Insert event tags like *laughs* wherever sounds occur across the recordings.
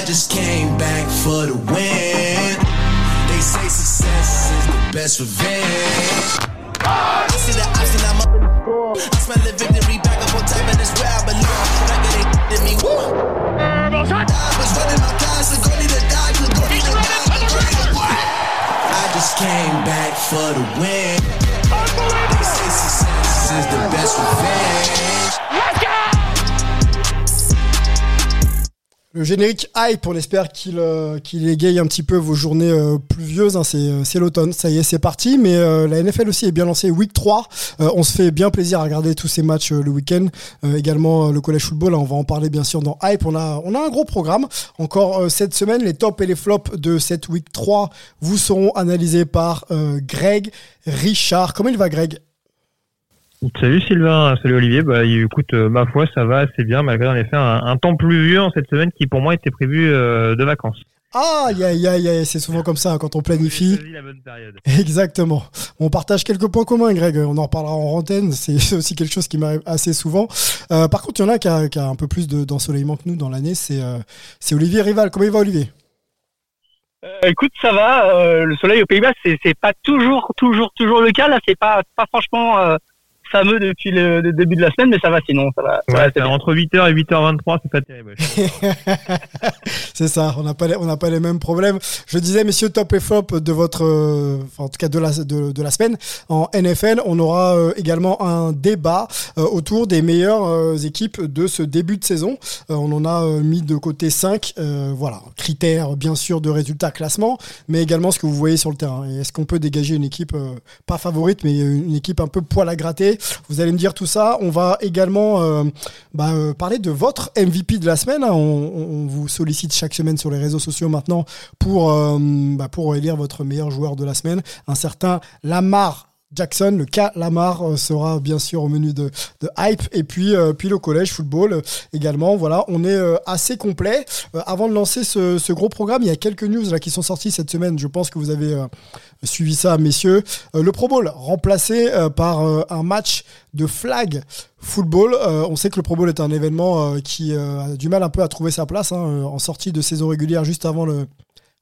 I just came back for the win. They say success is the best revenge. I see the option, I'm up in the score. I smell the victory back up on top, and it's where I belong. Like it ain't in me. Woo! I was running my class, so go need die, so go need to die. I just came back for the win. They say success is the best revenge. Le générique hype, on espère qu'il euh, qu'il égaye un petit peu vos journées euh, pluvieuses. hein. c'est euh, c'est l'automne, ça y est, c'est parti. Mais euh, la NFL aussi est bien lancée. Week 3, euh, on se fait bien plaisir à regarder tous ces matchs le week-end. Également le collège football, hein, on va en parler bien sûr dans hype. On a, on a un gros programme. Encore cette semaine, les tops et les flops de cette week 3 vous seront analysés par Greg Richard. Comment il va Greg? Salut Sylvain, salut Olivier. Bah, écoute, euh, ma foi, ça va assez bien malgré en effet un, un temps pluvieux en cette semaine qui pour moi était prévu euh, de vacances. Ah, aïe, aïe, aïe, c'est souvent comme ça hein, quand on planifie. Choisi la bonne période. *laughs* Exactement. On partage quelques points communs, Greg. On en reparlera en antenne. C'est aussi quelque chose qui m'arrive assez souvent. Euh, par contre, il y en a qui a, qui a un peu plus de- d'ensoleillement que nous dans l'année. C'est euh, c'est Olivier Rival. Comment il va, Olivier? Euh, écoute, ça va. euh, le soleil aux Pays-Bas, c'est c'est pas toujours, toujours, toujours le cas. Là, c'est pas, pas franchement euh, fameux depuis le, le début de la semaine, mais ça va sinon. Ça va. ça entre 8h et 8h23, c'est pas terrible. *laughs* *laughs* C'est ça, on n'a pas, les- on n'a pas les mêmes problèmes. Je disais, messieurs, top et flop de votre, euh, en tout cas de la, de, de la semaine en NFL. On aura euh, également un débat euh, autour des meilleures euh, équipes de ce début de saison. Euh, on en a euh, mis de côté 5 voilà, critères bien sûr de résultats, classement, mais également ce que vous voyez sur le terrain. Est-ce qu'on peut dégager une équipe euh, pas favorite, mais une équipe un peu poil à gratter Vous allez me dire tout ça. On va également euh, bah, euh, parler de votre MVP de la semaine. hein. On, vous sollicite chaque semaine sur les réseaux sociaux maintenant pour, euh, bah, pour élire votre meilleur joueur de la semaine. Un certain Lamar Jackson, le cas Lamar euh, sera bien sûr au menu de, hype et puis euh, puis le collège football euh, également. Voilà, on est euh, assez complet. Avant de lancer ce, ce gros programme, il y a quelques news là qui sont sorties cette semaine. Je pense que vous avez suivi ça, messieurs. Le Pro Bowl remplacé par un match de flag football. On sait que le Pro Bowl est un événement qui a du mal un peu à trouver sa place hein, en sortie de saison régulière juste avant le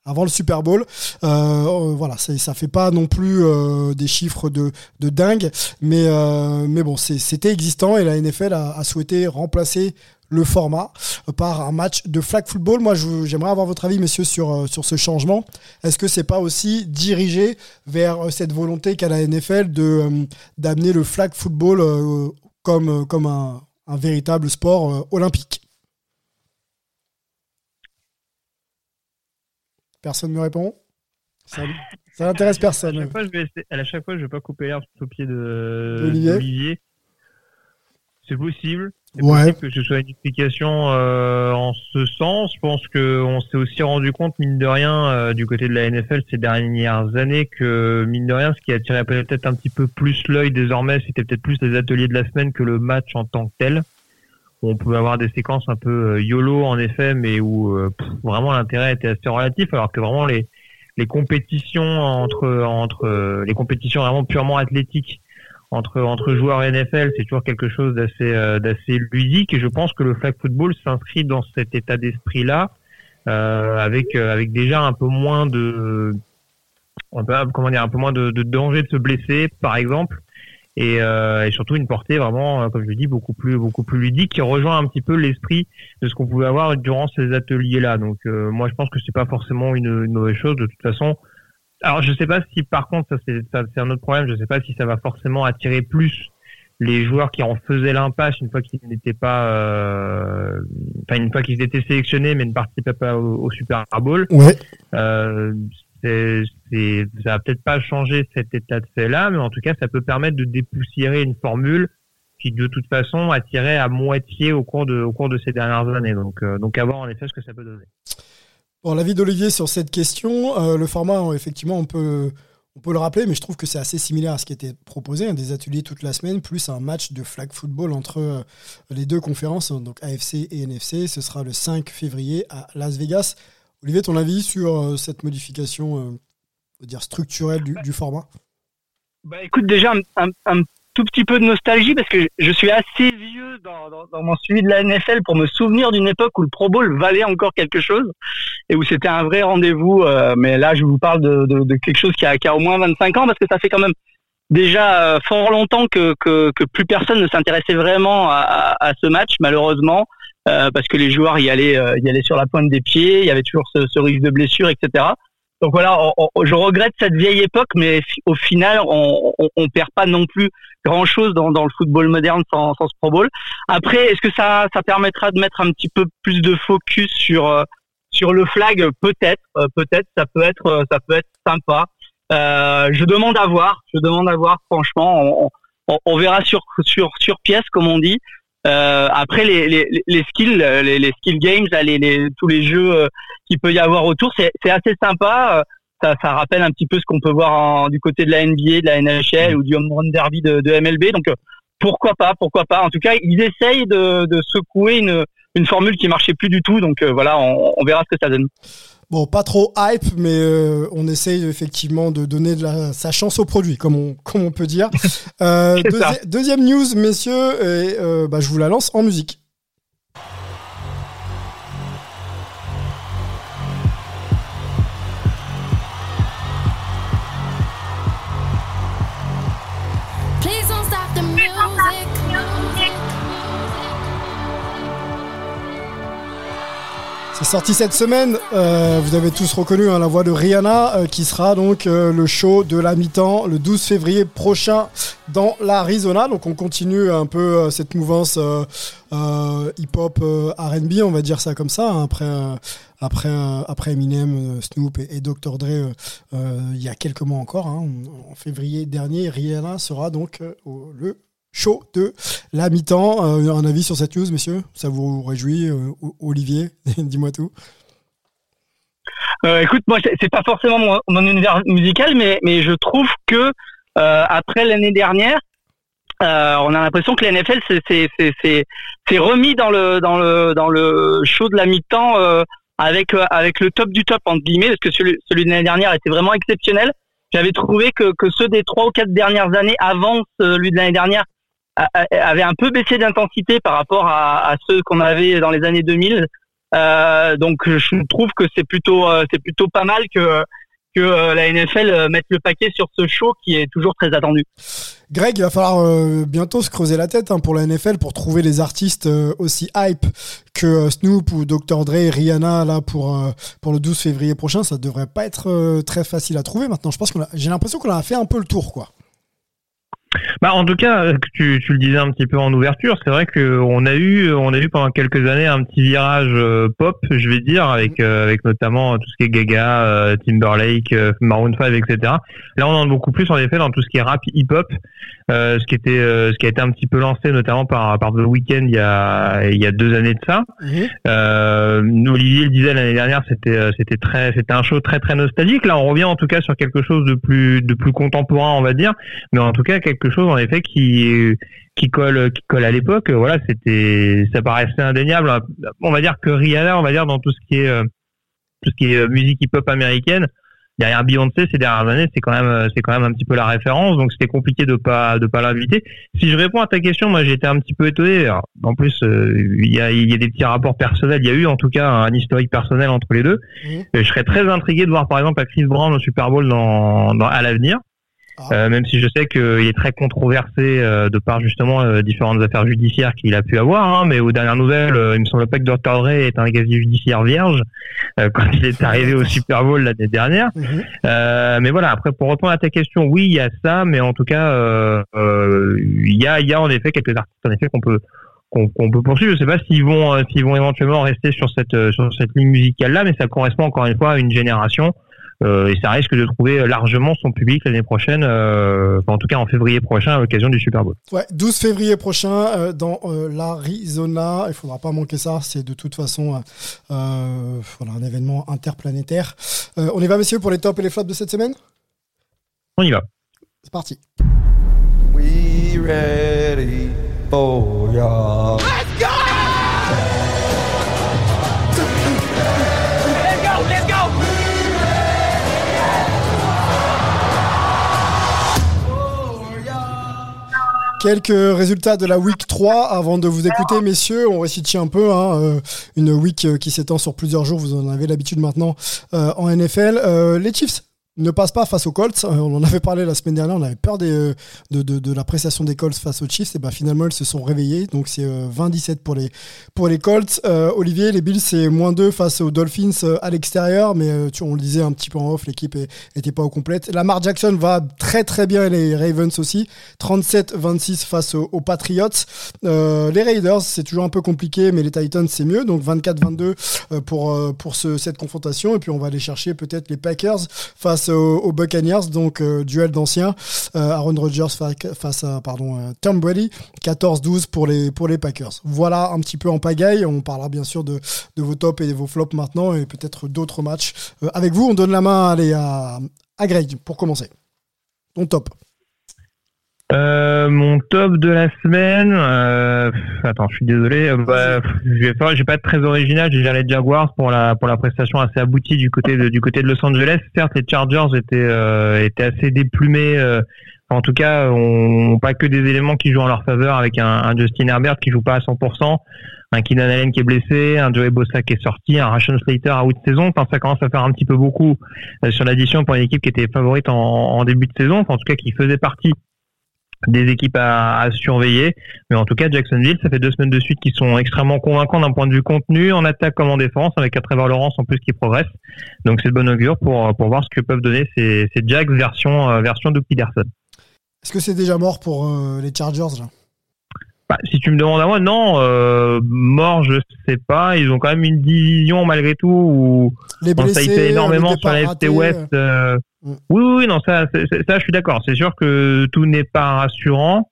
avant le Super Bowl. Euh, euh, voilà, ça fait pas non plus euh, des chiffres de, de dingue, mais, euh, mais bon, c'était existant et la NFL a, a souhaité remplacer le format par un match de flag football. Moi, j'aimerais avoir votre avis, messieurs, sur, euh, sur ce changement. Est-ce que c'est pas aussi dirigé vers euh, cette volonté qu'a la NFL de d'amener le flag football comme, comme un, un véritable sport olympique? Personne ne me répond Ça, ça n'intéresse À personne. chaque fois, je vais essayer- à chaque fois, je vais pas couper l'herbe sous le pied de D'Olivier. C'est possible. C'est Ouais. possible que ce soit une explication euh, en ce sens. Je pense que on s'est aussi rendu compte, mine de rien, euh, du côté de la NFL ces dernières années, que mine de rien, ce qui attirait peut-être un petit peu plus l'œil désormais, c'était peut-être plus les ateliers de la semaine que le match en tant que tel. On pouvait avoir des séquences un peu euh, YOLO en effet, mais où euh, vraiment l'intérêt était assez relatif, alors que vraiment les les compétitions entre entre euh, les compétitions vraiment purement athlétiques entre entre joueurs NFL, c'est toujours quelque chose d'assez euh, d'assez ludique. Et je pense que le flag football s'inscrit dans cet état d'esprit là avec euh, avec déjà un peu moins de comment dire un peu moins de danger de se blesser par exemple et, euh, et surtout une portée vraiment euh, comme je le dis beaucoup plus beaucoup plus ludique qui rejoint un petit peu l'esprit de ce qu'on pouvait avoir durant ces ateliers là donc euh, moi je pense que c'est pas forcément une, une mauvaise chose de toute façon. Alors je sais pas si par contre ça c'est ça, c'est un autre problème. Je sais pas si ça va forcément attirer plus les joueurs qui en faisaient l'impasse une fois qu'ils n'étaient pas euh, enfin une fois qu'ils étaient sélectionnés mais ne participaient pas au, au Super Bowl. Ouais. euh, c'est, c'est, ça va peut-être pas changer cet état de fait-là, mais en tout cas, ça peut permettre de dépoussiérer une formule qui, de toute façon, attirait à moitié au cours de, ces dernières années. Donc, euh, donc à voir en effet ce que ça peut donner. Bon, l'avis d'Olivier sur cette question, euh, le format, euh, effectivement, on peut, on peut le rappeler, mais je trouve que c'est assez similaire à ce qui était proposé, hein, des ateliers toute la semaine, plus un match de flag football entre euh, les deux conférences, donc AFC et NFC. Ce sera le 5 février à Las Vegas. Olivier, ton avis sur euh, cette modification, euh, dire structurelle du, format? Bah écoute, déjà un, tout petit peu de nostalgie parce que je suis assez vieux dans, mon suivi de la NFL pour me souvenir d'une époque où le Pro Bowl valait encore quelque chose et où c'était un vrai rendez-vous. Euh, mais là, je vous parle de, quelque chose qui a, au moins 25 ans parce que ça fait quand même déjà fort longtemps que, plus personne ne s'intéressait vraiment à, ce match, malheureusement. Euh, parce que les joueurs y allaient, y allaient sur la pointe des pieds, il y avait toujours ce, ce risque de blessure, etc. Donc voilà, je regrette cette vieille époque, mais au final, on, on, on perd pas non plus grand chose dans, dans le football moderne sans, sans ce Pro Bowl. Après, est-ce que ça, ça permettra de mettre un petit peu plus de focus sur euh, sur le flag? Peut-être, euh, peut-être, ça peut être, euh, ça peut être sympa. Euh, je demande à voir, je demande à voir. Franchement, on, on, verra sur sur sur pièce, comme on dit. Euh, après les, les, skills, les, les skill games, tous les jeux qu'il peut y avoir autour, c'est assez sympa ça, rappelle un petit peu ce qu'on peut voir du côté de la NBA, de la NHL ou du home run derby de, MLB. Donc euh, pourquoi pas, pourquoi pas. En tout cas, ils essayent de, secouer une, une formule qui marchait plus du tout. Donc euh, voilà, on, verra ce que ça donne. Bon, pas trop hype, mais euh, on essaye effectivement de donner de la, sa chance au produit, comme on, *laughs* comme on peut dire. Euh, deuxi deuxième news, messieurs, et euh, bah, je vous la lance en musique. Sorti cette semaine. Euh, vous avez tous reconnu hein, la voix de Rihanna, euh, qui sera donc euh, le show de la mi-temps le 12 février prochain dans l'Arizona. Donc on continue un peu euh, cette mouvance euh, hip-hop R&B, on va dire ça comme ça. Hein, après, après, après Eminem, Snoop et, et Dr Dre, il y a quelques mois encore. Hein, en février dernier, Rihanna sera donc le chaud de la mi-temps. Euh, un avis sur cette news, messieurs? Ça vous réjouit euh, Olivier, *laughs* dis-moi tout. Euh, écoute, moi, c'est pas forcément mon, univers musical, mais, mais je trouve que après l'année dernière, on a l'impression que la NFL s'est remis dans le dans le dans le show de la mi-temps avec avec le top du top entre guillemets, parce que celui, celui de l'année dernière était vraiment exceptionnel. J'avais trouvé que, que ceux des trois ou quatre dernières années avant celui de l'année dernière avait un peu baissé d'intensité par rapport à, ceux qu'on avait dans les années 2000. Euh, donc je trouve que c'est plutôt euh, c'est plutôt pas mal que que euh, la NFL mette le paquet sur ce show qui est toujours très attendu. Greg, il va falloir bientôt se creuser la tête hein, pour la NFL pour trouver les artistes aussi hype que Snoop ou Dr Dre Rihanna là pour pour le 12 février prochain. Ça devrait pas être très facile à trouver maintenant. Je pense qu'on j'ai l'impression qu'on a fait un peu le tour quoi. Bah, en tout cas, euh, tu, tu le disais un petit peu en ouverture, c'est vrai qu'on a eu, on a eu pendant quelques années un petit virage euh, pop, je vais dire, avec euh, avec notamment tout ce qui est Gaga, Timberlake, Maroon 5, etc. Là, on en a beaucoup plus en effet dans tout ce qui est rap, hip-hop, ce qui était, ce qui a été un petit peu lancé notamment par par The Weeknd il y a il y a deux années de ça. Mmh. Olivier le disait l'année dernière, c'était c'était très, c'était un show très très nostalgique. Là, on revient en tout cas sur quelque chose de plus de plus contemporain, on va dire, mais en tout cas quelque chose en effet qui qui colle qui colle à l'époque voilà c'était ça paraissait indéniable on va dire que Rihanna on va dire dans tout ce qui est euh, tout ce qui est euh, musique hip hop américaine derrière Beyoncé ces dernières années c'est quand même c'est quand même un petit peu la référence donc c'était compliqué de pas de pas l'inviter. Si je réponds à ta question moi été un petit peu étonné. En plus euh, il y a il y a des petits rapports personnels. Il y a eu en tout cas un historique personnel entre les deux. Mmh. je serais très intrigué de voir par exemple à Chris Brown au Super Bowl dans, dans à l'avenir ah. Euh, même si je sais qu'il est très controversé euh, de par justement euh, différentes affaires judiciaires qu'il a pu avoir, hein, mais aux dernières nouvelles, il me semble pas que Dr Dre est un casier judiciaire vierge *laughs* quand il est arrivé au Super Bowl l'année dernière. Mhm. mais voilà, après pour répondre à ta question, oui, il y a ça, mais en tout cas, il y a, il y a en effet quelques artistes en effet qu'on peut qu'on peut poursuivre. Je sais pas s'ils vont s'ils vont éventuellement rester sur cette sur cette ligne musicale là, mais ça correspond encore une fois à une génération euh, et ça risque de trouver largement son public l'année prochaine, euh, en tout cas en février prochain à l'occasion du Super Bowl. Ouais, 12 février prochain euh, dans euh, l'Arizona. Il faudra pas manquer ça. C'est de toute façon euh, voilà, un événement interplanétaire. on y va, messieurs, pour les tops et les flops de cette semaine? On y va. C'est parti. We ready for ya. Let's go! Quelques résultats de la week 3 avant de vous écouter, messieurs. On récite un peu. Hein, euh, une week euh, qui s'étend sur plusieurs jours. Vous en avez l'habitude maintenant euh, en NFL. les Chiefs ne passe pas face aux Colts. Euh, on en avait parlé la semaine dernière, on avait peur euh, de, la prestation des Colts face aux Chiefs. Et ben finalement, ils se sont réveillés. Donc c'est 20-17 euh, pour les, Colts. Olivier, les Bills, c'est moins 2 face aux Dolphins à l'extérieur. Mais tu, on le disait un petit peu en off, l'équipe n'était pas au complète. Lamar Jackson va très très bien les Ravens aussi. 37-26 face aux, Patriots. les Raiders, c'est toujours un peu compliqué, mais les Titans, c'est mieux. Donc 24-22 pour, pour ce, cette confrontation. Et puis on va aller chercher peut-être les Packers face aux, Buccaneers, donc euh, duel d'anciens. Euh, Aaron Rodgers face à pardon, euh, Tom Brady, 14-12 pour les, Packers. Voilà un petit peu en pagaille. On parlera bien sûr de, vos tops et de vos flops maintenant et peut-être d'autres matchs. avec vous, on donne la main à, à Greg pour commencer. Ton top. Euh, mon top de la semaine, euh, attends, je suis désolé, euh, bah, je vais j'ai pas être très original, j'ai les Jaguars pour la pour la prestation assez aboutie du côté de du côté de Los Angeles. Certes, les Chargers étaient euh, étaient assez déplumés. Euh, en tout cas, on, pas que des éléments qui jouent en leur faveur avec un, un Justin Herbert qui joue pas à 100%, un Keenan Allen qui est blessé, un Joey Bossa qui est sorti, un Ration Slater à haute saison. Enfin, ça commence à faire un petit peu beaucoup sur l'addition pour une équipe qui était favorite en, en début de saison, enfin, en tout cas qui faisait partie des équipes à, à, surveiller. Mais en tout cas, Jacksonville, ça fait deux semaines de suite qu'ils sont extrêmement convaincants d'un point de vue contenu, en attaque comme en défense, avec un Trevor Lawrence en plus qui progresse. Donc c'est de bon augure pour, pour voir ce que peuvent donner ces, ces Jags version, euh, version de Peterson. Est-ce que c'est déjà mort pour euh, les Chargers là? Bah, si tu me demandes à moi, non, euh, mort, je sais pas. Ils ont quand même une division malgré tout où les blessés, ça a été énormément sur la FT West. Euh. Oui, oui, non, ça, ça, je suis d'accord. C'est sûr que tout n'est pas rassurant.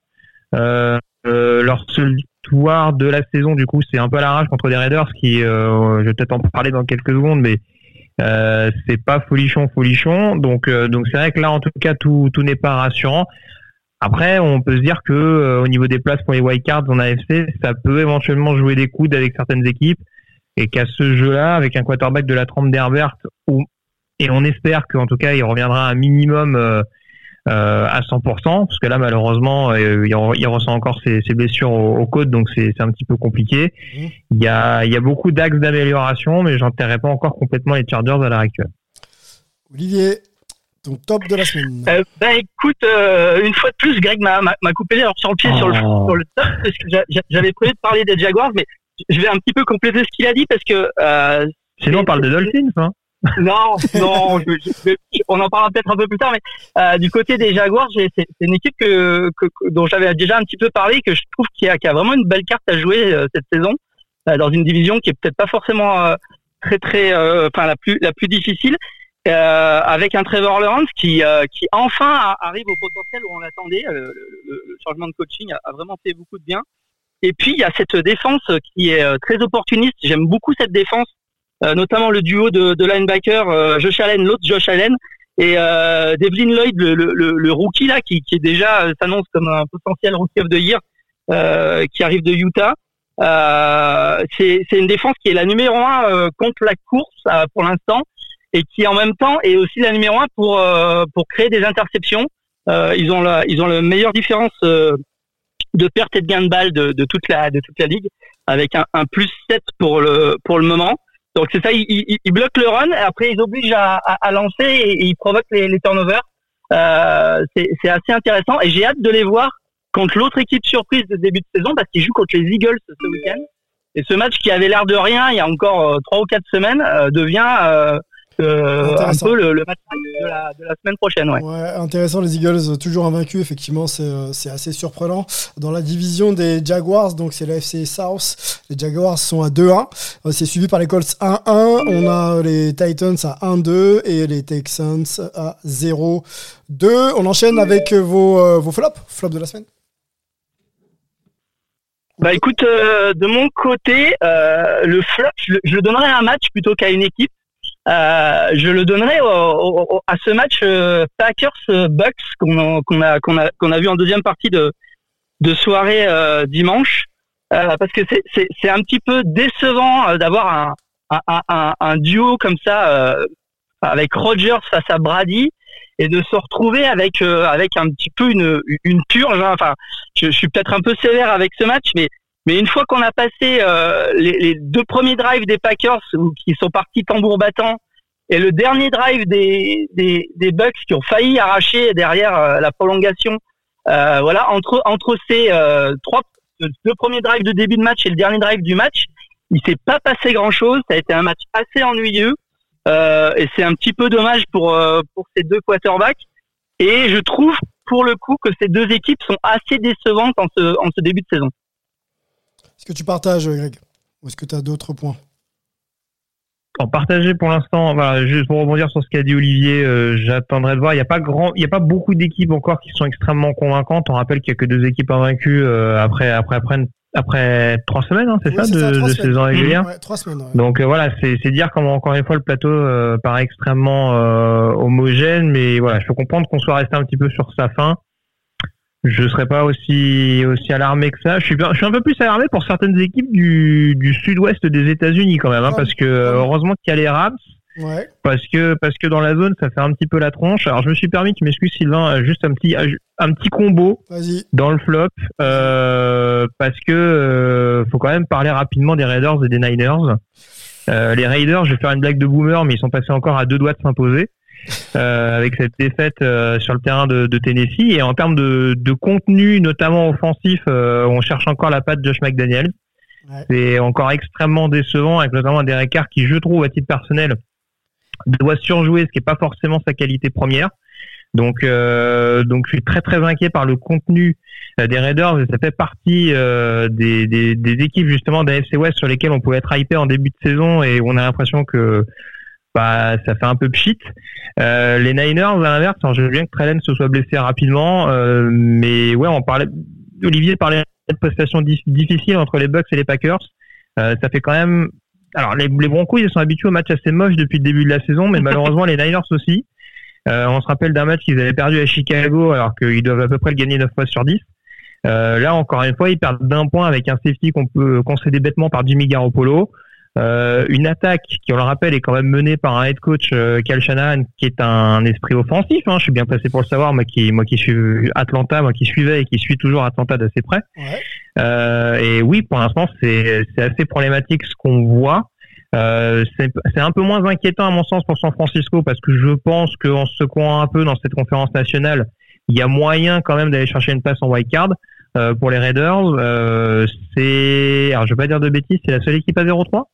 Euh, euh, leur victoire de la saison, du coup, c'est un peu à l'arrache contre les Raiders, qui, euh, je vais peut-être en parler dans quelques secondes, mais euh, c'est pas folichon, folichon. Donc, euh, donc c'est vrai que là, en tout cas, tout, tout n'est pas rassurant. Après, on peut se dire que euh, au niveau des places pour les wildcards en AFC, ça peut éventuellement jouer des coudes avec certaines équipes et qu'à ce jeu-là, avec un quarterback de la trempe d'Herbert ou et on espère qu'en tout cas il reviendra un minimum euh, euh, à 100%, parce que là malheureusement euh, il, ressent encore ses, blessures aux, côtes, donc c'est un petit peu compliqué. Mmh. Il y a, il y a beaucoup d'axes d'amélioration, mais j'enterrerai pas encore complètement les Chargers à l'heure actuelle. Olivier, ton top de la semaine. Euh, bah écoute, une fois de plus, Greg m'a coupé alors sur le pied sur, le, sur, le, top parce que j'avais prévu de parler des Jaguars, mais je vais un petit peu compléter ce qu'il a dit parce que. Sinon, on parle des Dolphins, hein non, non, on en parlera peut-être un peu plus tard, mais euh, du côté des Jaguars, c'est une équipe que, dont j'avais déjà un petit peu parlé, que je trouve qui a, a, vraiment une belle carte à jouer euh, cette saison, euh, dans une division qui est peut-être pas forcément très très, enfin la plus la plus difficile, avec un Trevor Lawrence qui qui enfin arrive au potentiel où on l'attendait. Le, changement de coaching a, a, vraiment fait beaucoup de bien. Et puis il y a cette défense qui est très opportuniste. J'aime beaucoup cette défense euh, notamment le duo de, de linebacker euh, Josh Allen, l'autre Josh Allen, et euh, Devlin Lloyd, le, le, le, rookie là, qui, qui est déjà euh, s'annonce comme un potentiel rookie of the year, euh, qui arrive de Utah. Euh, c'est une défense qui est la numéro un contre la course pour l'instant, et qui en même temps est aussi la numéro un pour pour créer des interceptions. ils ont la, ils ont la meilleure différence de perte et de gain de balle de, de toute la de toute la ligue, avec un, un plus 7 pour le pour le moment. Donc c'est ça, ils, bloquent le run, et après ils obligent à, à, lancer et, ils provoquent les, les turnovers. Euh, c'est assez intéressant et j'ai hâte de les voir contre l'autre équipe surprise de début de saison parce qu'ils jouent contre les Eagles ce week-end. Et ce match qui avait l'air de rien il y a encore euh, trois ou quatre semaines euh, devient euh, un peu le, match de la, de la, semaine prochaine. Ouais. ouais. intéressant, les Eagles toujours invaincus, effectivement, c'est euh, assez surprenant. Dans la division des Jaguars, donc c'est la FC South, les Jaguars sont à 2-1. Euh, c'est suivi par les Colts 1-1. On a les Titans à 1-2 et les Texans à 0-2. On enchaîne avec vos, vos flops, flops de la semaine. Bah écoute, de mon côté, le flop, je, je, le donnerais à un match plutôt qu'à une équipe. Euh, je le donnerai à ce match euh, Packers euh, Bucks qu'on a qu'on a qu'on a vu en deuxième partie de de soirée dimanche parce que c'est c'est un petit peu décevant d'avoir un un, un un duo comme ça avec Rodgers face à Brady et de se retrouver avec avec un petit peu une une purge. Hein. Enfin, je, je suis peut-être un peu sévère avec ce match, mais mais une fois qu'on a passé les, les, deux premiers drives des Packers qui sont partis tambour battant et le dernier drive des, des, des Bucks qui ont failli arracher derrière la prolongation, euh, voilà, entre entre ces trois deux premiers drives de début de match et le dernier drive du match, il s'est pas passé grand chose. Ça a été un match assez ennuyeux euh, et c'est un petit peu dommage pour euh, pour ces deux quarterbacks. Et je trouve pour le coup que ces deux équipes sont assez décevantes en ce en ce début de saison. Est-ce que tu partages, Greg, ou est-ce que tu as d'autres points? En partager pour l'instant, voilà, juste pour rebondir sur ce qu'a dit Olivier, euh, j'attendrai de voir. Il n'y a pas grand, il y a pas beaucoup d'équipes encore qui sont extrêmement convaincantes. On rappelle qu'il y a que deux équipes invaincues euh, après après après après trois semaines, hein, c'est ça, de, de saison régulière. Ouais, trois semaines. Donc euh, voilà, c'est c'est dire comment encore une fois le plateau paraît extrêmement homogène, mais voilà, je peux comprendre qu'on soit resté un petit peu sur sa fin je serais pas aussi aussi alarmé que ça. Je suis, je suis un peu plus alarmé pour certaines équipes du, du sud-ouest des États-Unis quand même, hein, parce que heureusement qu'il y a les Rams. Ouais. Parce que parce que dans la zone ça fait un petit peu la tronche. Alors je me suis permis, tu m'excuses Sylvain, juste un petit un petit combo dans le flop euh, parce que euh, faut quand même parler rapidement des Raiders et des Niners. Euh, les Raiders, je vais faire une blague de boomer, mais ils sont passés encore à deux doigts de s'imposer. Euh, avec cette défaite euh, sur le terrain de, de, Tennessee. Et en termes de, de contenu, notamment offensif, euh, on cherche encore la patte de Josh McDaniel. C'est encore extrêmement décevant, avec notamment un Derek Carr qui, je trouve, à titre personnel, doit surjouer, ce qui n'est pas forcément sa qualité première. Donc, donc, je suis très très inquiet par le contenu des Raiders et ça fait partie des, des, des, équipes justement d'AFC West sur lesquelles on pouvait être hypé en début de saison et on a l'impression que bah, ça fait un peu pchit. Euh, les Niners, à l'inverse, je veux bien que Trellen se soit blessé rapidement, euh, mais ouais, on parlait, Olivier parlait de prestation difficile entre les Bucks et les Packers. Euh, ça fait quand même, alors les, les, Broncos, ils sont habitués aux matchs assez moches depuis le début de la saison, mais *laughs* malheureusement les Niners aussi. Euh, on se rappelle d'un match qu'ils avaient perdu à Chicago alors qu'ils doivent à peu près le gagner 9 fois sur 10. Euh, là, encore une fois, ils perdent d'un point avec un safety qu'on peut concéder bêtement par Jimmy Garoppolo. Euh, une attaque qui, on le rappelle, est quand même menée par un head coach euh, Cal Shanahan, qui est un esprit offensif. Hein, je suis bien placé pour le savoir, moi qui, moi qui suis Atlanta, moi qui suivais et qui suis toujours Atlanta d'assez près. Ouais. Euh, et oui, pour l'instant, c'est assez problématique ce qu'on voit. Euh, c'est un peu moins inquiétant à mon sens pour San Francisco parce que je pense qu'en se secouant un peu dans cette conférence nationale, il y a moyen quand même d'aller chercher une place en wild card. Euh, pour les Raiders, euh, c'est, alors je vais pas dire de bêtises, c'est la seule équipe à 0-3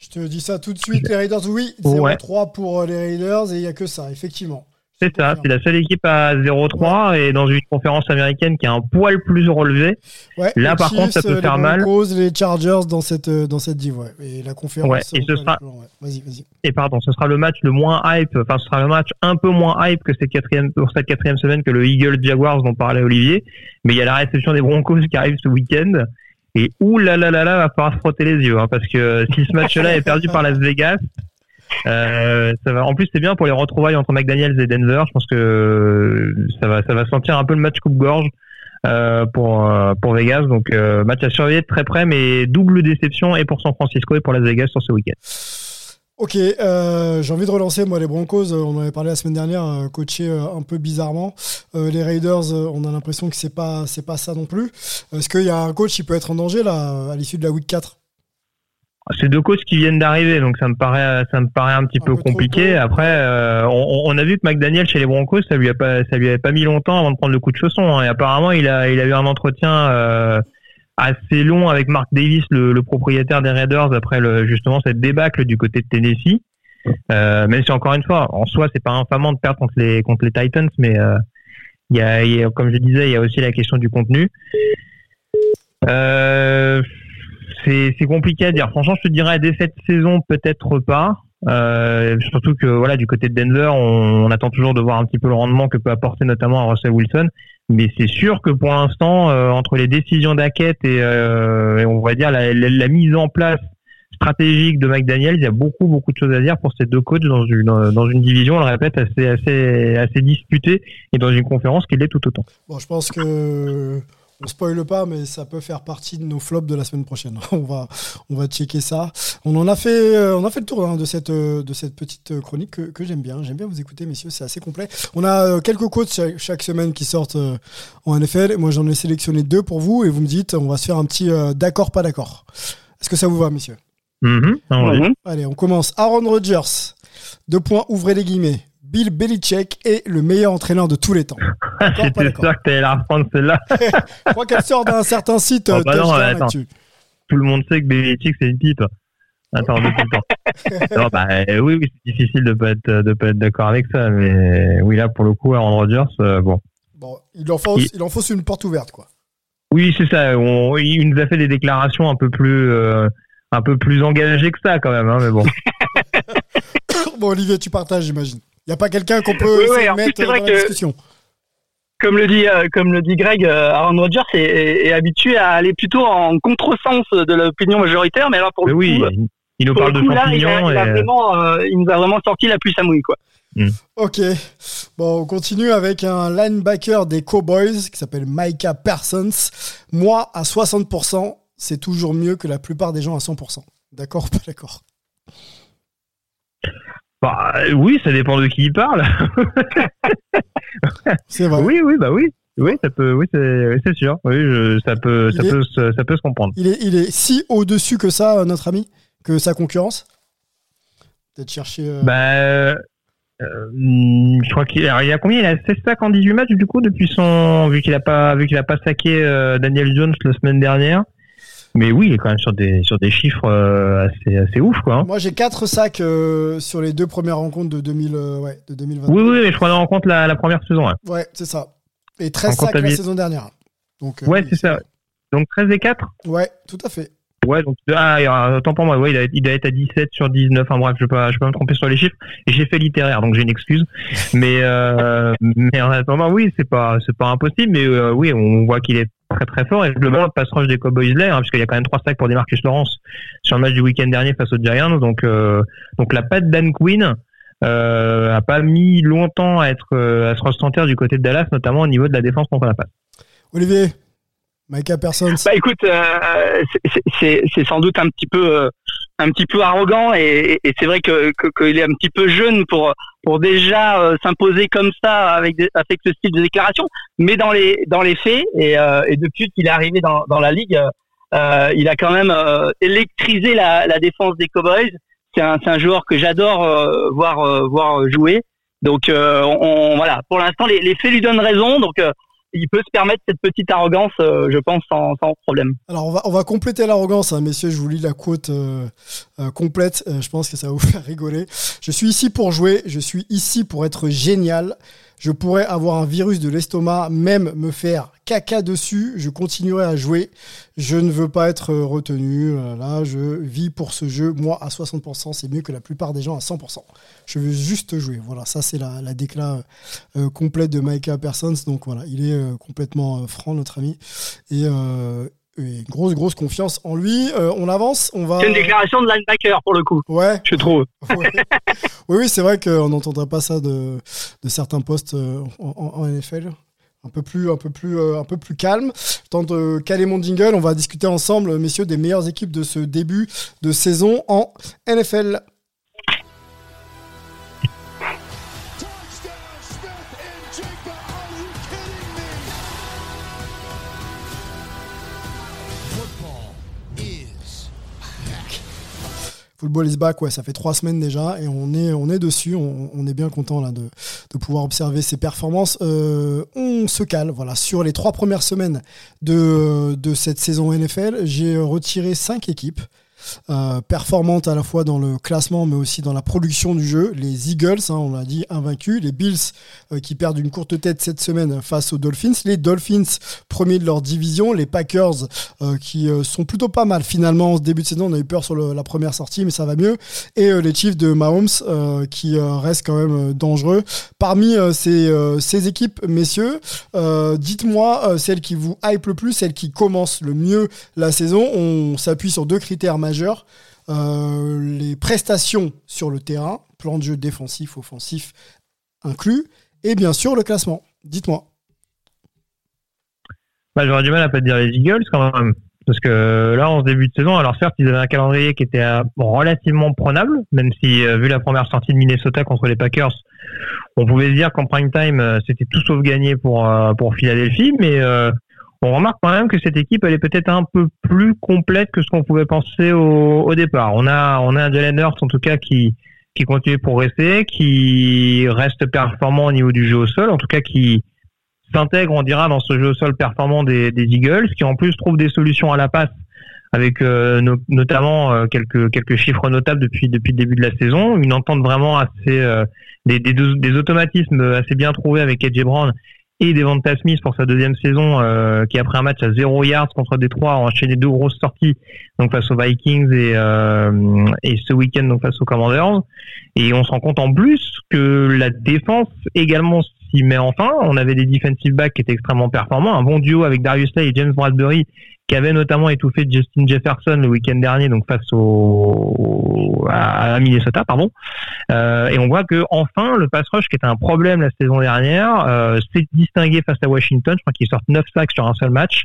je te dis ça tout de suite, les Raiders, oui, 0-3 pour euh, les Raiders et il n'y a que ça, effectivement. C'est ça, c'est la seule équipe à 0-3 et dans une conférence américaine qui a un poil plus relevé. Ouais, Là, par contre, ça peut les faire mal. les Chargers dans cette euh, dans cette div, ouais. Et la conférence. Ouais, et ce sera. Vas-y, vas-y. Et pardon, ce sera le match le moins hype. Enfin, ce sera le match un peu moins hype que cette quatrième pour cette quatrième semaine que le Eagles Jaguars dont parlait Olivier. Mais il y a la réception des Broncos qui arrive ce week-end. Et ouh là là là va falloir se frotter les yeux, hein, parce que si ce match-là est perdu par Las Vegas, euh, ça va. En plus, c'est bien pour les retrouvailles entre McDaniels et Denver. Je pense que ça va, ça va sentir un peu le match coupe-gorge euh, pour euh, pour Vegas. Donc euh, match à surveiller de très près, mais double déception et pour San Francisco et pour Las Vegas sur ce week-end. Ok, euh, j'ai envie de relancer moi les Broncos. On en avait parlé la semaine dernière, euh, coaché euh, un peu bizarrement. Euh, les Raiders, euh, on a l'impression que c'est pas c'est pas ça non plus. Est-ce qu'il y a un coach qui peut être en danger là à l'issue de la week 4 c'est deux coachs qui viennent d'arriver, donc ça me paraît, ça me paraît un petit Un peu compliqué. Après, euh, on, on a vu que McDaniel chez les Broncos, ça lui a pas, ça lui avait pas mis longtemps avant de prendre le coup de chausson. hein. Et apparemment, il a, il a eu un entretien euh, assez long avec Mark Davis, le, propriétaire des Raiders, après justement cette débâcle du côté de Tennessee. Euh, même si encore une fois, en soi, c'est pas infamant de perdre contre les contre les Titans, mais euh, y, a, comme je disais, il y a aussi la question du contenu. Euh, c'est compliqué à dire. Franchement, je te dirais dès cette saison peut-être pas. Euh, surtout que voilà du côté de Denver, on, attend toujours de voir un petit peu le rendement que peut apporter notamment à Russell Wilson. Mais c'est sûr que pour l'instant, euh, entre les décisions d'Hackett et, euh, et on va dire la, mise en place stratégique de McDaniel, il y a beaucoup beaucoup de choses à dire pour ces deux coachs dans une dans une division, on le répète, assez assez assez disputée et dans une conférence qui l'est tout autant. Bon, je pense que on spoile pas, mais ça peut faire partie de nos flops de la semaine prochaine. *laughs* on va, on va checker ça. On en a fait, euh, on a fait le tour hein, de cette, euh, de cette petite chronique que, que j'aime bien. J'aime bien vous écouter, messieurs. C'est assez complet. On a euh, quelques coachs chaque, chaque, semaine qui sortent en NFL. Moi, j'en ai sélectionné deux pour vous et vous me dites, on va se faire un petit d'accord, pas d'accord. Est-ce que ça vous va, messieurs? Mm -hmm. Allez, on commence. Aaron Rodgers. Deux points, ouvrez les guillemets. Bill Belichick est le meilleur entraîneur de tous les temps. *laughs* J'étais sûr que tu allais la reprendre celle-là. *laughs* Je crois qu'elle sort d'un certain site. Oh, bah non, attends. Tout le monde sait que Belichick, c'est une pipe. Attends, tout le temps. non, bah, oui, oui c'est difficile de pas être, de pas être d'accord avec ça, mais oui, là, pour le coup, Aaron Rodgers, euh, bon. Bon, il en fausse, il... il une porte ouverte, quoi. Oui, c'est ça. On, il nous a fait des déclarations un peu plus, euh, un peu plus engagées que ça, quand même, hein, mais bon. *laughs* bon, Olivier, tu partages, j'imagine. Il n'y a pas quelqu'un qu'on peut oui, oui, mettre dans la que, discussion. Comme le dit, euh, comme le dit Greg, euh, Aaron Rodgers est, est, est, habitué à aller plutôt en contresens de l'opinion majoritaire, mais là pour mais le oui, coup, il nous parle coup, de là, il, a, champignons. il, a et- vraiment, euh, il nous a vraiment sorti la pluie à mouille, quoi. Ok. Bon, on continue avec un linebacker des Cowboys qui s'appelle Micah Parsons. Moi, à 60%, c'est toujours mieux que la plupart des gens à 100%. D'accord ou pas d'accord? Bah, oui, ça dépend de qui il parle. *laughs* C'est vrai. oui, oui, bah oui. Oui, ça peut, oui, c'est sûr. Oui, je- ça peut, ça est- peut, se, ça peut se comprendre. Il est, il est si au-dessus que ça, euh, notre ami, que sa concurrence? Peut-être chercher. euh, Bah, euh, hum, je crois qu'il il a combien? Il a 16 sacs en 18 matchs du coup depuis son vu qu'il a pas vu qu'il a pas saqué euh, Daniel Jones la semaine dernière. Mais oui, il est quand même sur des sur des chiffres euh, assez assez ouf quoi. hein. Moi, j'ai 4 sacs euh, sur les deux premières rencontres de, 2000, euh, ouais, de 2020. Oui, oui, mais je prenais en compte la, la première saison. ouais. Ouais, c'est ça. Et 13 En sacs la saison dernière. Donc, euh, Ouais, oui, c'est ça. Donc 13 et 4 Ouais, tout à fait. Ouais, donc ah, autant pour moi, ouais, il, doit être à 17 sur 19. Enfin bref, je peux pas, je peux pas me tromper sur les chiffres. J'ai fait littéraire, donc j'ai une excuse. *laughs* Mais euh, mais en attendant, oui, c'est pas, c'est pas impossible. Mais euh, oui, on voit qu'il est très très fort. Et globalement, le pass rush des Cowboys l'est, hein, parce qu'il y a quand même trois stacks pour Demarcus Lawrence sur le match du week-end dernier face aux Giants. Donc euh, donc la patte Dan Quinn. Euh, a pas mis longtemps à être euh, à se ressentir du côté de Dallas, notamment au niveau de la défense contre la passe. Olivier, Micah Parsons. Bah écoute, euh, c'est- c'est c'est sans doute un petit peu euh, un petit peu arrogant et, et c'est vrai que qu'il est un petit peu jeune pour pour déjà euh, s'imposer comme ça avec des- avec ce style de déclaration. Mais dans les dans les faits et, euh, et depuis qu'il est arrivé dans dans la ligue, euh, il a quand même euh, électrisé la, la défense des Cowboys. C'est un c'est un joueur que j'adore euh, voir voir jouer. Donc on, on- voilà, pour l'instant les, les faits lui donnent raison. Donc il peut se permettre cette petite arrogance, euh, je pense, sans, sans problème. Alors, on va, on va compléter l'arrogance, hein, messieurs. Je vous lis la quote euh, euh, complète. Je pense que ça va vous *laughs* faire rigoler. Je suis ici pour jouer. Je suis ici pour être génial. Je pourrais avoir un virus de l'estomac, même me faire caca dessus. Je continuerai à jouer. Je ne veux pas être retenu. Là, je vis pour ce jeu. Moi, à 60%, c'est mieux que la plupart des gens à 100%. Je veux juste jouer. Voilà, ça, c'est la, la euh, complète de Micah Parsons. Donc voilà, il est euh, complètement euh, franc, notre ami. Et, grosse, grosse confiance en lui. Euh, on avance, on va. C'est une déclaration de linebacker pour le coup, Ouais. je trouve. *laughs* ouais. oui, oui, c'est vrai qu'on n'entendrait pas ça de, de certains postes euh, en, en- en NFL. Un peu plus, un peu plus, euh, un peu plus calme. Tant de caler mon jingle, on va discuter ensemble, messieurs, des meilleures équipes de ce début de saison en NFL. Football is back, ça fait trois semaines déjà et on est, on est dessus. On, est bien content de, pouvoir observer ses performances. Euh, on se cale, voilà, sur les trois premières semaines de cette saison NFL. J'ai retiré cinq équipes. Euh, performantes à la fois dans le classement mais aussi dans la production du jeu. Les Eagles, hein, on l'a dit, invaincus. Les Bills euh, qui perdent une courte tête cette semaine face aux Dolphins. Les Dolphins, premiers de leur division. Les Packers euh, qui euh, sont plutôt pas mal finalement en ce début de saison. On a eu peur sur la première sortie mais ça va mieux. Et les Chiefs de Mahomes qui restent quand même dangereux. Parmi ces, ces équipes, messieurs, dites-moi celle qui vous hype le plus, celle qui commence le mieux la saison. On s'appuie sur deux critères Euh, les prestations sur le terrain, plan de jeu défensif, offensif inclus, et bien sûr le classement. Dites-moi. bah, J'aurais du mal à pas te dire les Eagles quand même. Parce que là, en début de saison, alors certes, ils avaient un calendrier qui était euh, relativement prenable, même si, vu la première sortie de Minnesota contre les Packers, on pouvait se dire qu'en prime time, c'était tout sauf gagné pour Philadelphie, mais on remarque quand même que cette équipe, elle est peut-être un peu plus complète que ce qu'on pouvait penser au, au, départ. On a, on a un Jalen Hurts, en tout cas, qui, qui continue de progresser, qui reste performant au niveau du jeu au sol, en tout cas qui s'intègre, on dira, dans ce jeu au sol performant des, des Eagles, qui en plus trouve des solutions à la passe avec euh, notamment euh, quelques quelques chiffres notables depuis depuis le début de la saison, une entente vraiment assez euh, des, des, des, automatismes assez bien trouvés avec Edge Brown et Devonta Smith pour sa deuxième saison, euh, qui après un match à 0 yards contre Détroit a enchaîné deux grosses sorties donc face aux Vikings et, euh, et ce week-end donc face aux Commanders. Et on se rend compte en plus que la défense également s'y met enfin. On avait des defensive backs qui étaient extrêmement performants, un bon duo avec Darius Slay et James Bradbury qui avait notamment étouffé Justin Jefferson le week-end dernier, donc face au à Minnesota, pardon. Euh, et on voit que enfin le pass rush qui était un problème la saison dernière euh, s'est distingué face à Washington. Je crois qu'ils sortent 9 sacs sur un seul match.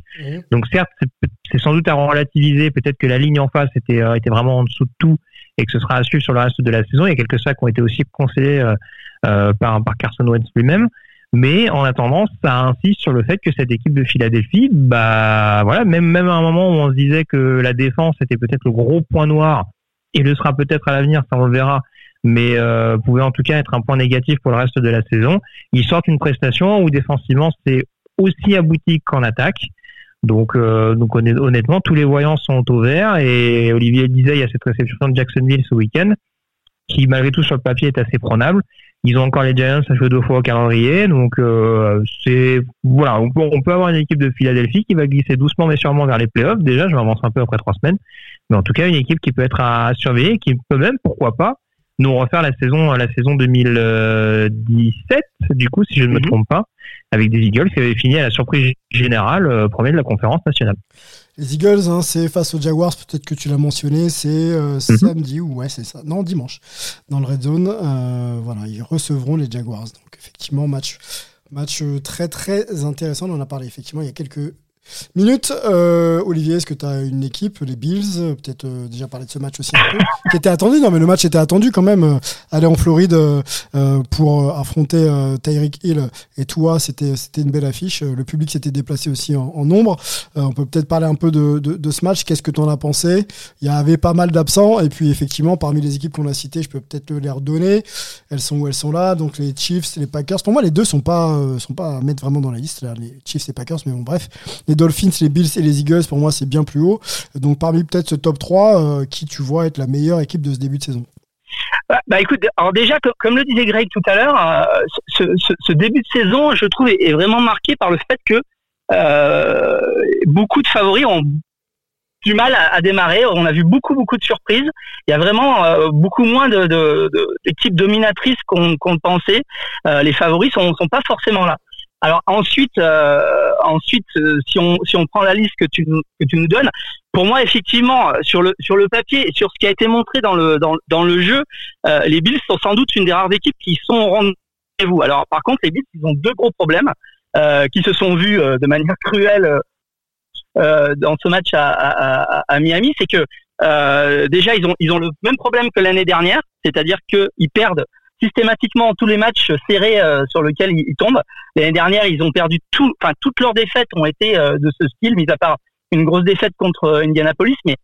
Donc certes, c'est sans doute à relativiser. Peut-être que la ligne en face était euh, était vraiment en dessous de tout et que ce sera à suivre sur le reste de la saison. Il y a quelques sacs qui ont été aussi par par Carson Wentz lui-même. Mais en attendant, ça insiste sur le fait que cette équipe de Philadelphie, bah voilà, même même à un moment où on se disait que la défense était peut-être le gros point noir et le sera peut-être à l'avenir, ça on le verra, mais euh, pouvait en tout cas être un point négatif pour le reste de la saison. Ils sortent une prestation où défensivement c'est aussi abouti qu'en attaque. Donc, euh, donc honnêtement, tous les voyants sont au vert et Olivier le disait, il y a cette réception de Jacksonville ce week-end qui malgré tout sur le papier est assez prenable. Ils ont encore les Giants à jouer deux fois au calendrier, donc euh, c'est voilà, on peut, on peut avoir une équipe de Philadelphie qui va glisser doucement mais sûrement vers les playoffs. Déjà, je m'avance un peu après trois semaines, mais en tout cas une équipe qui peut être à, surveiller, qui peut même, pourquoi pas, nous refaire la saison la saison 2017 du coup si je ne me mhm. trompe pas avec des Eagles qui avaient fini à la surprise générale euh, premier de la conférence nationale. Les Eagles, hein, c'est face aux Jaguars, peut-être que tu l'as mentionné, c'est euh, mhm. samedi, ou ouais, c'est ça, non, dimanche, dans le Red Zone. Euh, voilà, ils recevront les Jaguars. Donc, effectivement, match, match très, très intéressant. On en a parlé, effectivement, il y a quelques Minute, euh, Olivier, est-ce que tu as une équipe, les Bills Peut-être euh, déjà parler de ce match aussi un peu, *laughs* qui était attendu? Non, mais le match était attendu quand même. Euh, aller en Floride euh, pour affronter Tyreek Hill et toi, c'était une belle affiche. Le public s'était déplacé aussi en, nombre. on peut peut-être parler un peu de, de, ce match. Qu'est-ce que tu en as pensé? Il y avait pas mal d'absents et puis effectivement, parmi les équipes qu'on a citées, je peux peut-être les redonner. Elles sont où elles sont là. Donc les Chiefs, les Packers. Pour moi, les deux sont pas sont pas à mettre vraiment dans la liste. Les Chiefs et Packers, mais bon, bref. Dolphins, les Bills et les Eagles, pour moi, c'est bien plus haut. Donc, parmi peut-être ce top 3, euh, qui tu vois être la meilleure équipe de ce début de saison? Bah, bah écoute, alors déjà, comme, le disait Greg tout à l'heure, euh, ce, début de saison, je trouve, est, vraiment marqué par le fait que euh, beaucoup de favoris ont du mal à, démarrer. On a vu beaucoup, beaucoup de surprises. Il y a vraiment beaucoup moins d'équipes de, dominatrices qu'on pensait. les favoris sont, sont pas forcément là. Alors ensuite, euh, ensuite, euh, si on si on prend la liste que tu nous que tu nous donnes, pour moi effectivement sur le sur le papier et sur ce qui a été montré dans le dans, dans le jeu, euh, les Bills sont sans doute une des rares équipes qui sont au rendez-vous. Alors par contre, les Bills ils ont deux gros problèmes qui se sont vus de manière cruelle dans ce match à, à, à Miami, c'est que déjà ils ont ils ont le même problème que l'année dernière, c'est-à-dire qu'ils perdent systématiquement tous les matchs serrés euh, sur lesquels ils, tombent. L'année dernière, ils ont perdu tout, enfin toutes leurs défaites ont été euh, de ce style, mis à part une grosse défaite contre euh, Indianapolis, mais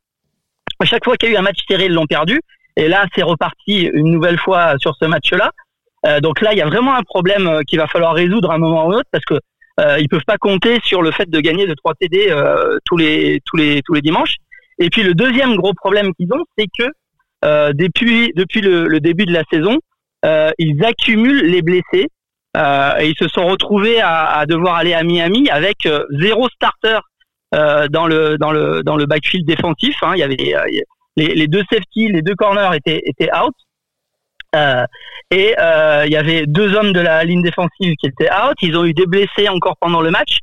à chaque fois qu'il y a eu un match serré, ils l'ont perdu. Et là, c'est reparti une nouvelle fois sur ce match-là. donc là, il y a vraiment un problème qu'il va falloir résoudre à un moment ou un autre parce que euh, ils peuvent pas compter sur le fait de gagner de 3 TD tous les tous les tous les dimanches. Et puis le deuxième gros problème qu'ils ont, c'est que depuis depuis le, début de la saison, ils accumulent les blessés euh, et ils se sont retrouvés à, à, devoir aller à Miami avec euh, zéro starter euh, dans le dans le dans le backfield défensif. Hein. Il y avait les, les, deux safety, les deux corners étaient étaient out. Euh, et euh, il y avait deux hommes de la ligne défensive qui étaient out. Ils ont eu des blessés encore pendant le match,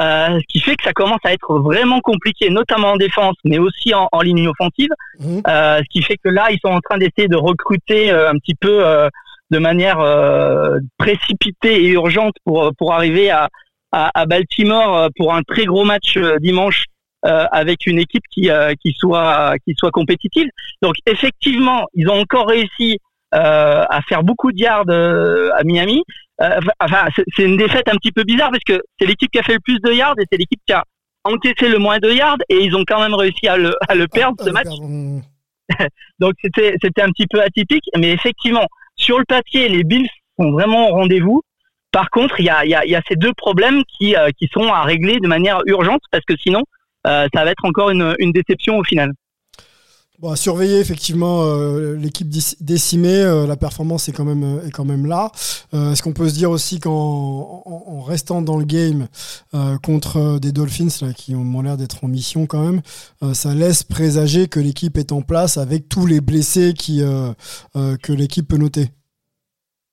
euh, ce qui fait que ça commence à être vraiment compliqué, notamment en défense, mais aussi en, en ligne offensive. Mmh. Ce qui fait que là, ils sont en train d'essayer de recruter un petit peu de manière précipitée et urgente pour pour arriver à à, Baltimore pour un très gros match dimanche avec une équipe qui qui soit qui soit compétitive. Donc effectivement, ils ont encore réussi à faire beaucoup de yards à Miami. enfin, c'est une défaite un petit peu bizarre parce que c'est l'équipe qui a fait le plus de yards et c'est l'équipe qui a encaissé le moins de yards et ils ont quand même réussi à le, à le perdre ce match. *laughs* Donc c'était c'était un petit peu atypique, mais effectivement sur le papier les Bills sont vraiment au rendez-vous. Par contre, il y a, y, a, y a ces deux problèmes qui, euh, qui sont à régler de manière urgente parce que sinon euh, ça va être encore une, une déception au final. Bon, à surveiller effectivement euh, l'équipe décimée, euh, la performance est quand même euh, est quand même là. Est-ce qu'on peut se dire aussi qu'en en, restant dans le game contre des Dolphins là, qui ont l'air d'être en mission quand même, ça laisse présager que l'équipe est en place avec tous les blessés qui que l'équipe peut noter?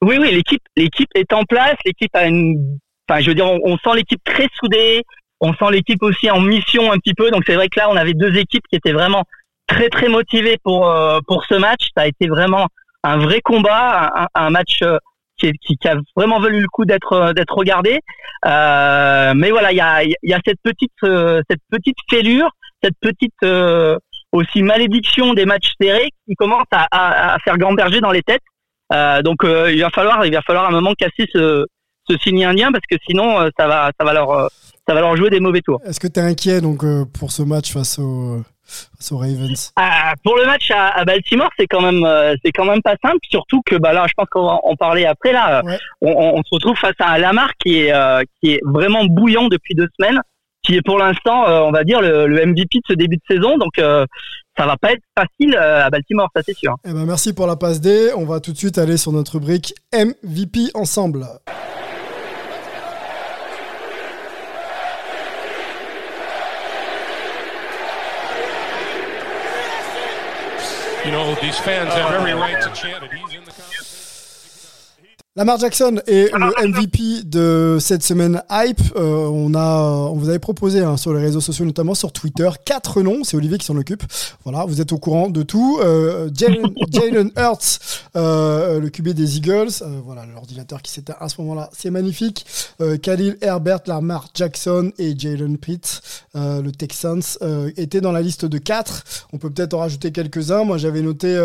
Oui, oui, l'équipe l'équipe est en place. L'équipe a une, enfin, je veux dire, on sent l'équipe très soudée. On sent l'équipe aussi en mission un petit peu. Donc c'est vrai que là, on avait deux équipes qui étaient vraiment très très motivé pour euh, pour ce match. Ça a été vraiment un vrai combat, un, un match euh, qui, qui, qui, a vraiment valu le coup d'être euh, d'être regardé. Euh, mais voilà, il y a, y a cette petite cette petite fêlure, cette petite aussi malédiction des matchs serrés qui commence à, à, à faire gamberger dans les têtes. donc il va falloir il va falloir un moment casser ce ce signe indien parce que sinon ça va ça va leur ça va leur jouer des mauvais tours. Est-ce que tu es inquiet donc pour ce match face au Ravens ah, Pour le match à, Baltimore, c'est quand même euh, c'est quand même pas simple. Surtout que bah là, je pense qu'on va en parler après. Là, on, se retrouve face à Lamar qui est euh, qui est vraiment bouillant depuis deux semaines, qui est pour l'instant, euh, on va dire le, MVP de ce début de saison. Donc ça va pas être facile à Baltimore, ça c'est sûr. Eh ben merci pour la passe D. On va tout de suite aller sur notre rubrique MVP ensemble. You know, these fans have oh. every right to chant it. He's in the Lamar Jackson est le MVP de cette semaine hype. Euh, on a, on vous avait proposé hein, sur les réseaux sociaux, notamment sur Twitter, quatre noms. C'est Olivier qui s'en occupe. Voilà, vous êtes au courant de tout. Euh, Jalen *laughs* Hurts, euh, le QB des Eagles. Euh, voilà, l'ordinateur qui s'était à ce moment-là, c'est magnifique. Euh, Khalil Herbert, Lamar Jackson et Jalen Pitt, le Texans, étaient dans la liste de quatre. On peut peut-être en rajouter quelques-uns. Moi, j'avais noté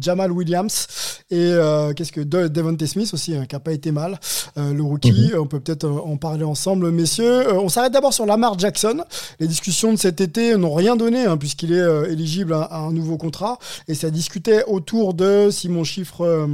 Jamal Williams et qu'est-ce que Devontae Smith aussi, hein, qui n'a pas été mal. Euh, le rookie, mhm. on peut peut-être euh, en parler ensemble, messieurs. Euh, on s'arrête d'abord sur Lamar Jackson. Les discussions de cet été n'ont rien donné, hein, puisqu'il est éligible à, un nouveau contrat. Et ça discutait autour de, si mon chiffre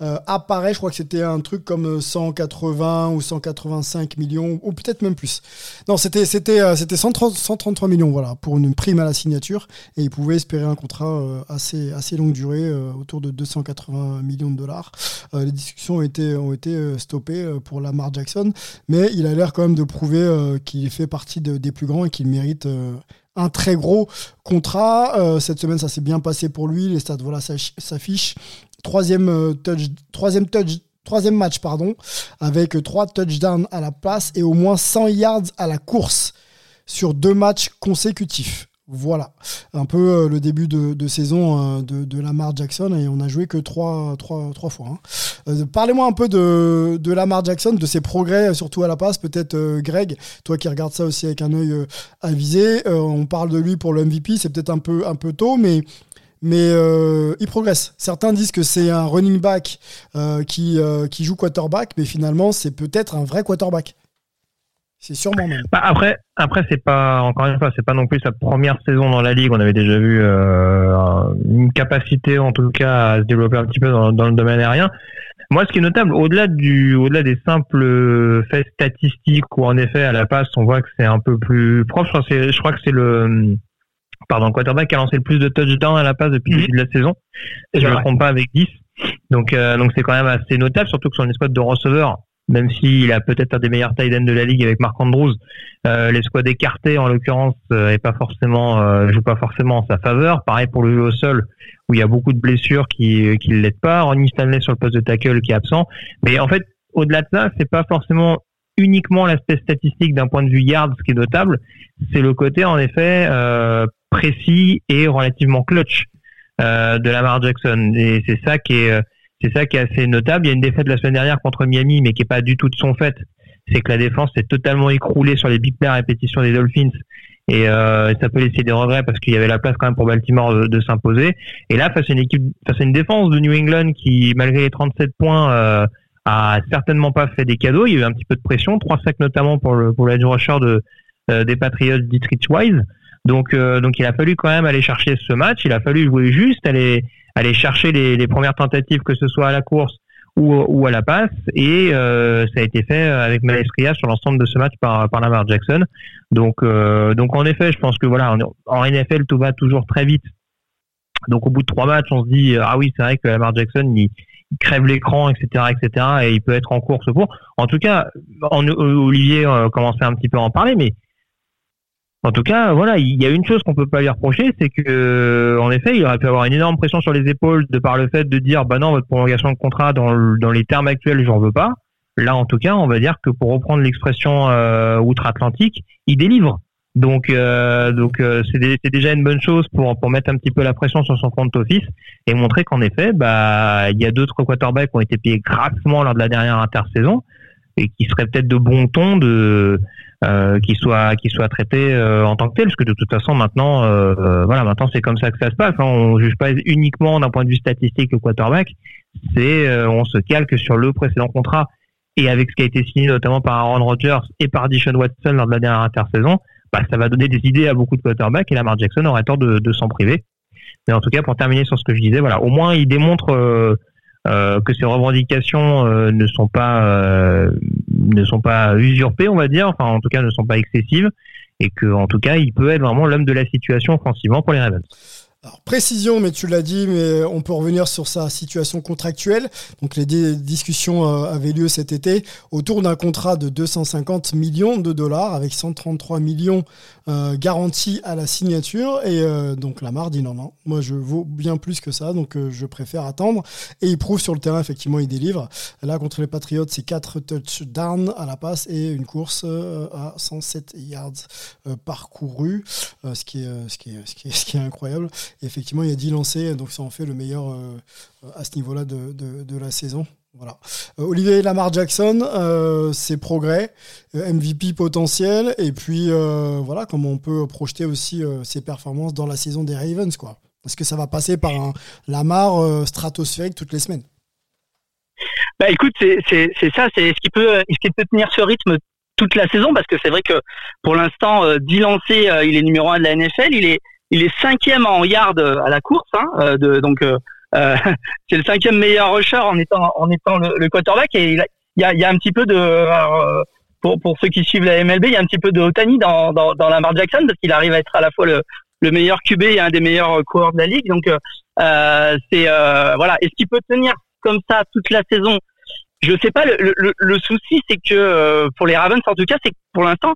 euh, apparaît, je crois que c'était un truc comme 180 ou 185 millions, ou peut-être même plus. Non, c'était c'était euh, c'était 133 millions, voilà, pour une prime à la signature, et il pouvait espérer un contrat euh, assez assez longue durée, autour de 280 millions de dollars. les discussions ont été ont été stoppées pour Lamar Jackson, mais il a l'air quand même de prouver qu'il fait partie des plus grands et qu'il mérite un très gros contrat. cette semaine, ça s'est bien passé pour lui. Les stats, voilà, s'affichent. Troisième, euh, touch, troisième, touch, troisième match, pardon, avec trois touchdowns à la passe et au moins 100 yards à la course sur deux matchs consécutifs. Voilà, un peu euh, le début de, saison euh, de, Lamar Jackson et on a joué que trois, trois, trois fois. Hein. Parlez-moi un peu de, Lamar Jackson, de ses progrès, surtout à la passe. Peut-être Greg, toi qui regardes ça aussi avec un œil avisé, on parle de lui pour le MVP, c'est peut-être un peu, un peu tôt, mais mais euh, il progresse. Certains disent que c'est un running back euh, qui, euh, qui joue quarterback, mais finalement, c'est peut-être un vrai quarterback. C'est sûrement même. Bah, après, après c'est pas encore une fois, c'est pas non plus sa première saison dans la ligue. On avait déjà vu une capacité, en tout cas, à se développer un petit peu dans, le domaine aérien. Moi, ce qui est notable, au-delà du, au-delà des simples faits statistiques où en effet à la passe, on voit que c'est un peu plus propre. je crois que c'est le pardon, quarterback qui a lancé le plus de touchdowns à la passe depuis le début de la saison. je ne me trompe pas avec 10. Donc, euh, donc c'est quand même assez notable, surtout que une squad de receveurs, même s'il a peut-être un des meilleurs tight ends de la ligue avec Marc Andrews, euh, les squads écartés en l'occurrence euh, est pas forcément euh, joue pas forcément en sa faveur. Pareil pour le jeu au sol où il y a beaucoup de blessures qui qui l'aident pas. Ronnie Stanley sur le poste de tackle qui est absent. Mais en fait, au-delà de ça, c'est pas forcément uniquement l'aspect statistique d'un point de vue yard, ce qui est notable, c'est le côté en effet euh, précis et relativement clutch euh, de Lamar Jackson. Et c'est ça qui est, c'est ça qui est assez notable. Il y a une défaite la semaine dernière contre Miami, mais qui est pas du tout de son fait. c'est que la défense s'est totalement écroulée sur les big plays répétitions des Dolphins et euh, ça peut laisser des regrets parce qu'il y avait la place quand même pour Baltimore de, s'imposer. Et là, face à une équipe, face à une défense de New England qui, malgré les 37 points, euh, a certainement pas fait des cadeaux. Il y a eu un petit peu de pression, trois sacs notamment pour le pour rusher de euh, des Patriots Dietrich Wise. Donc euh, donc il a fallu quand même aller chercher ce match. Il a fallu jouer juste, aller aller chercher les, premières tentatives que ce soit à la course ou, à la passe. Et euh, ça a été fait avec maestria sur l'ensemble de ce match par, par Lamar Jackson. Donc, euh, donc en effet, je pense que voilà, en NFL, tout va toujours très vite. Donc au bout de trois matchs, on se dit ah oui, c'est vrai que Lamar Jackson, il, crève l'écran, etc., etc., et il peut être en course pour. En tout cas, Olivier commençait un petit peu à en parler, mais en tout cas, voilà, il y a une chose qu'on peut pas lui reprocher, c'est que, euh, en effet, il aurait pu avoir une énorme pression sur les épaules de par le fait de dire, bah non, votre prolongation de contrat dans, les termes actuels, j'en veux pas. Là, en tout cas, on va dire que pour reprendre l'expression euh, outre-Atlantique, il délivre. Donc, euh, donc euh, c'est déjà une bonne chose pour pour mettre un petit peu la pression sur son compte office et montrer qu'en effet, bah, il y a d'autres quarterbacks qui ont été payés grassement lors de la dernière intersaison et qui serait peut-être de bon ton de euh, qui soit qui soit traité euh, en tant que tel parce que de toute façon maintenant euh, voilà maintenant c'est comme ça que ça se passe hein. on juge pas uniquement d'un point de vue statistique le quarterback c'est on se calque sur le précédent contrat et avec ce qui a été signé notamment par Aaron Rodgers et par Dishon Watson lors de la dernière intersaison bah, ça va donner des idées à beaucoup de quarterbacks et Lamar Jackson aurait tort de, de s'en priver mais en tout cas pour terminer sur ce que je disais voilà au moins il démontre euh, que ces revendications euh, ne sont pas euh, ne sont pas usurpées, on va dire, enfin en tout cas ne sont pas excessives, et que en tout cas il peut être vraiment l'homme de la situation offensivement pour les Ravens. Alors, précision, mais tu l'as dit, mais on peut revenir sur sa situation contractuelle. Donc, les discussions euh, avaient lieu cet été autour d'un contrat de 250 millions de dollars avec 133 millions euh, garantis à la signature. Et euh, donc, Lamar dit non, non, moi je vaux bien plus que ça, donc je préfère attendre. Et il prouve sur le terrain, effectivement, il délivre. Là, contre les Patriots, c'est 4 touchdowns à la passe et une course à 107 yards parcourus, ce, ce, ce qui est incroyable effectivement, il y a 10 lancés, donc ça en fait le meilleur euh, à ce niveau-là de, de, la saison. Voilà. Euh, Olivier Lamar Jackson, euh, ses progrès, MVP potentiel, et puis voilà comment on peut projeter aussi ses performances dans la saison des Ravens. Quoi. Est-ce que ça va passer par un Lamar stratosphérique toutes les semaines bah écoute, c'est ça, c'est ce qui peut ce qui peut tenir ce rythme toute la saison parce que c'est vrai que pour l'instant, 10 lancés, il est numéro 1 de la NFL, il est il est cinquième en yard à la course, hein, euh, de, donc euh, euh *laughs* c'est le cinquième meilleur rusher en étant en étant le, quarterback et il, y, a, y a un petit peu de euh, pour pour ceux qui suivent la MLB, il y a un petit peu de Otani dans dans, dans Lamar Jackson parce qu'il arrive à être à la fois le le meilleur QB et un des meilleurs coureurs de la ligue. Donc euh, c'est voilà. Est-ce qu'il peut tenir comme ça toute la saison? Je sais pas. Le, le, le souci, c'est que pour les Ravens, en tout cas, c'est que pour l'instant,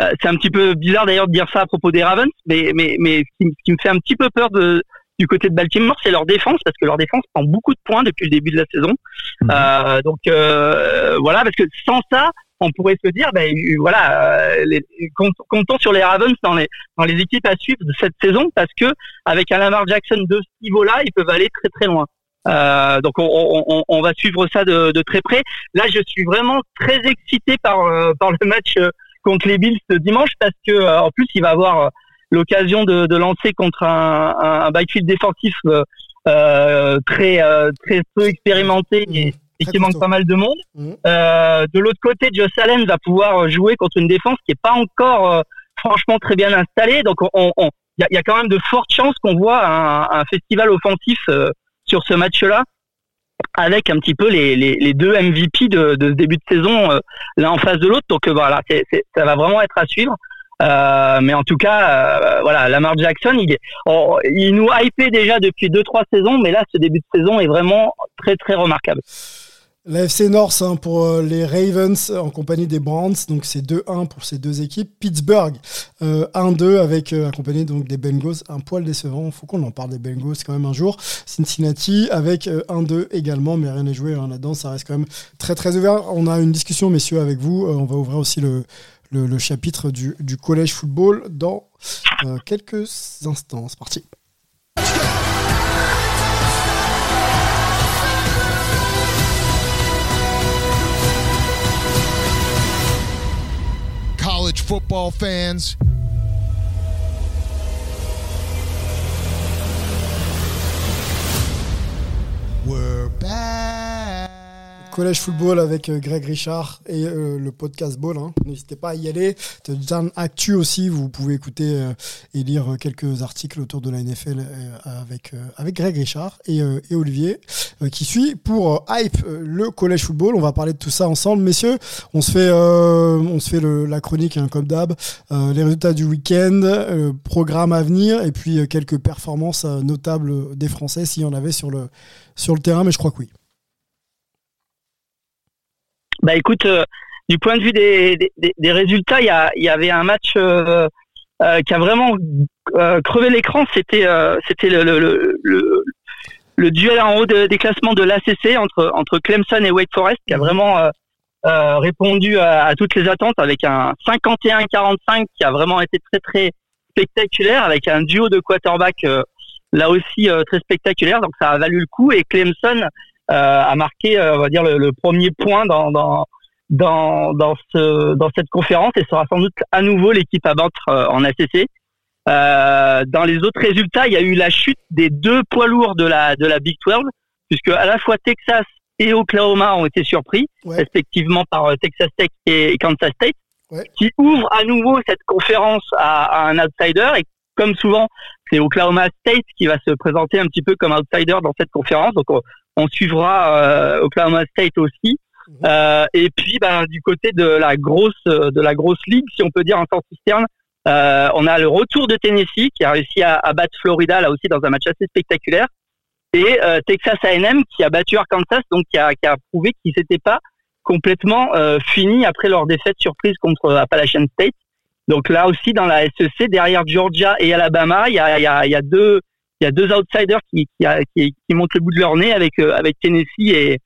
euh, c'est un petit peu bizarre d'ailleurs de dire ça à propos des Ravens, mais, mais, mais ce qui, me fait un petit peu peur de, du côté de Baltimore, c'est leur défense, parce que leur défense prend beaucoup de points depuis le début de la saison. Mhm. Euh, donc euh, voilà, parce que sans ça, on pourrait se dire, ben voilà, euh, les, comptons sur les Ravens dans les dans les équipes à suivre de cette saison, parce que avec un Lamar Jackson de ce niveau-là, ils peuvent aller très très loin. Euh, donc on, on, on, va suivre ça de, de, très près. Là, je suis vraiment très excité par par le match contre les Bills ce dimanche parce que euh, en plus il va avoir euh, l'occasion de, de, lancer contre un, un, backfield défensif euh, très très peu expérimenté et, qui manque pas mal de monde. Mmh. de l'autre côté, Josh Allen va pouvoir jouer contre une défense qui est pas encore franchement très bien installée. Donc on, il y, a, y, a, quand même de fortes chances qu'on voit un, un, festival offensif sur ce match-là avec un petit peu les, les, les deux MVP de, de, ce début de saison euh, l'un en face de l'autre. Donc euh, voilà, c'est, ça va vraiment être à suivre. Euh, mais en tout cas, euh, voilà, Lamar Jackson, il, est, oh, il nous hypait déjà depuis deux trois saisons, mais là, ce début de saison est vraiment très très remarquable. La FC North hein, pour euh, les Ravens en compagnie des Browns, donc c'est 2-1 pour ces deux équipes. Pittsburgh euh, 1-2 avec euh, accompagné donc des Bengals, un poil décevant. Faut qu'on en parle des Bengals quand même un jour. Cincinnati avec 1-2 euh, également, mais rien n'est joué hein, là-dedans. Ça reste quand même très très ouvert. On a une discussion messieurs avec vous. on va ouvrir aussi le, le, chapitre du, du collège football dans quelques instants. C'est parti. Football fans. We're back. Collège Football avec euh, Greg Richard et euh, le podcast Ball. hein. N'hésitez pas à y aller. Touchdown Actu aussi, vous pouvez écouter euh, et lire quelques articles autour de la NFL avec, avec Greg Richard et, Olivier qui suit pour Hype le Collège Football. On va parler de tout ça ensemble, messieurs. On se fait, on se fait le- la chronique hein, comme d'hab, les résultats du week-end, euh, programme à venir et puis quelques performances notables des Français s'il y en avait sur le, sur le terrain, mais je crois que oui. Bah écoute, euh, du point de vue des, des, résultats, il y, y avait un match euh, euh, qui a vraiment crevé l'écran. C'était c'était le, le, duel en haut de- des classements de l'ACC entre entre Clemson et Wake Forest, qui a vraiment répondu à, à toutes les attentes avec un 51-45 qui a vraiment été très très spectaculaire, avec un duo de quarterback là aussi très spectaculaire. Donc ça a valu le coup et Clemson a marqué, euh, on va dire, le, le premier point dans, dans, dans, dans, ce, dans cette conférence et sera sans doute à nouveau l'équipe à battre euh, en ACC. Euh, dans les autres résultats, il y a eu la chute des deux poids lourds de la, de la Big 12, puisque à la fois Texas et Oklahoma ont été surpris, Ouais. respectivement par euh, Texas Tech et Kansas State, Ouais. qui ouvre à nouveau cette conférence à, à un outsider. Et comme souvent, c'est Oklahoma State qui va se présenter un petit peu comme outsider dans cette conférence. Donc on, on suivra euh, Oklahoma State aussi. Mhm. Euh, et puis ben, du côté de la grosse de la grosse ligue, si on peut dire en sens cisterne, euh, on a le retour de Tennessee qui a réussi à, à battre Florida là aussi dans un match assez spectaculaire. Et euh, Texas A&M qui a battu Arkansas, donc qui a, qui a prouvé qu'ils n'étaient pas complètement euh, finis après leur défaite surprise contre Appalachian State. Donc là aussi dans la SEC, derrière Georgia et Alabama, il y a, il y a, il y a deux il y a deux outsiders qui, qui, qui, qui montent le bout de leur nez avec euh, avec Tennessee et,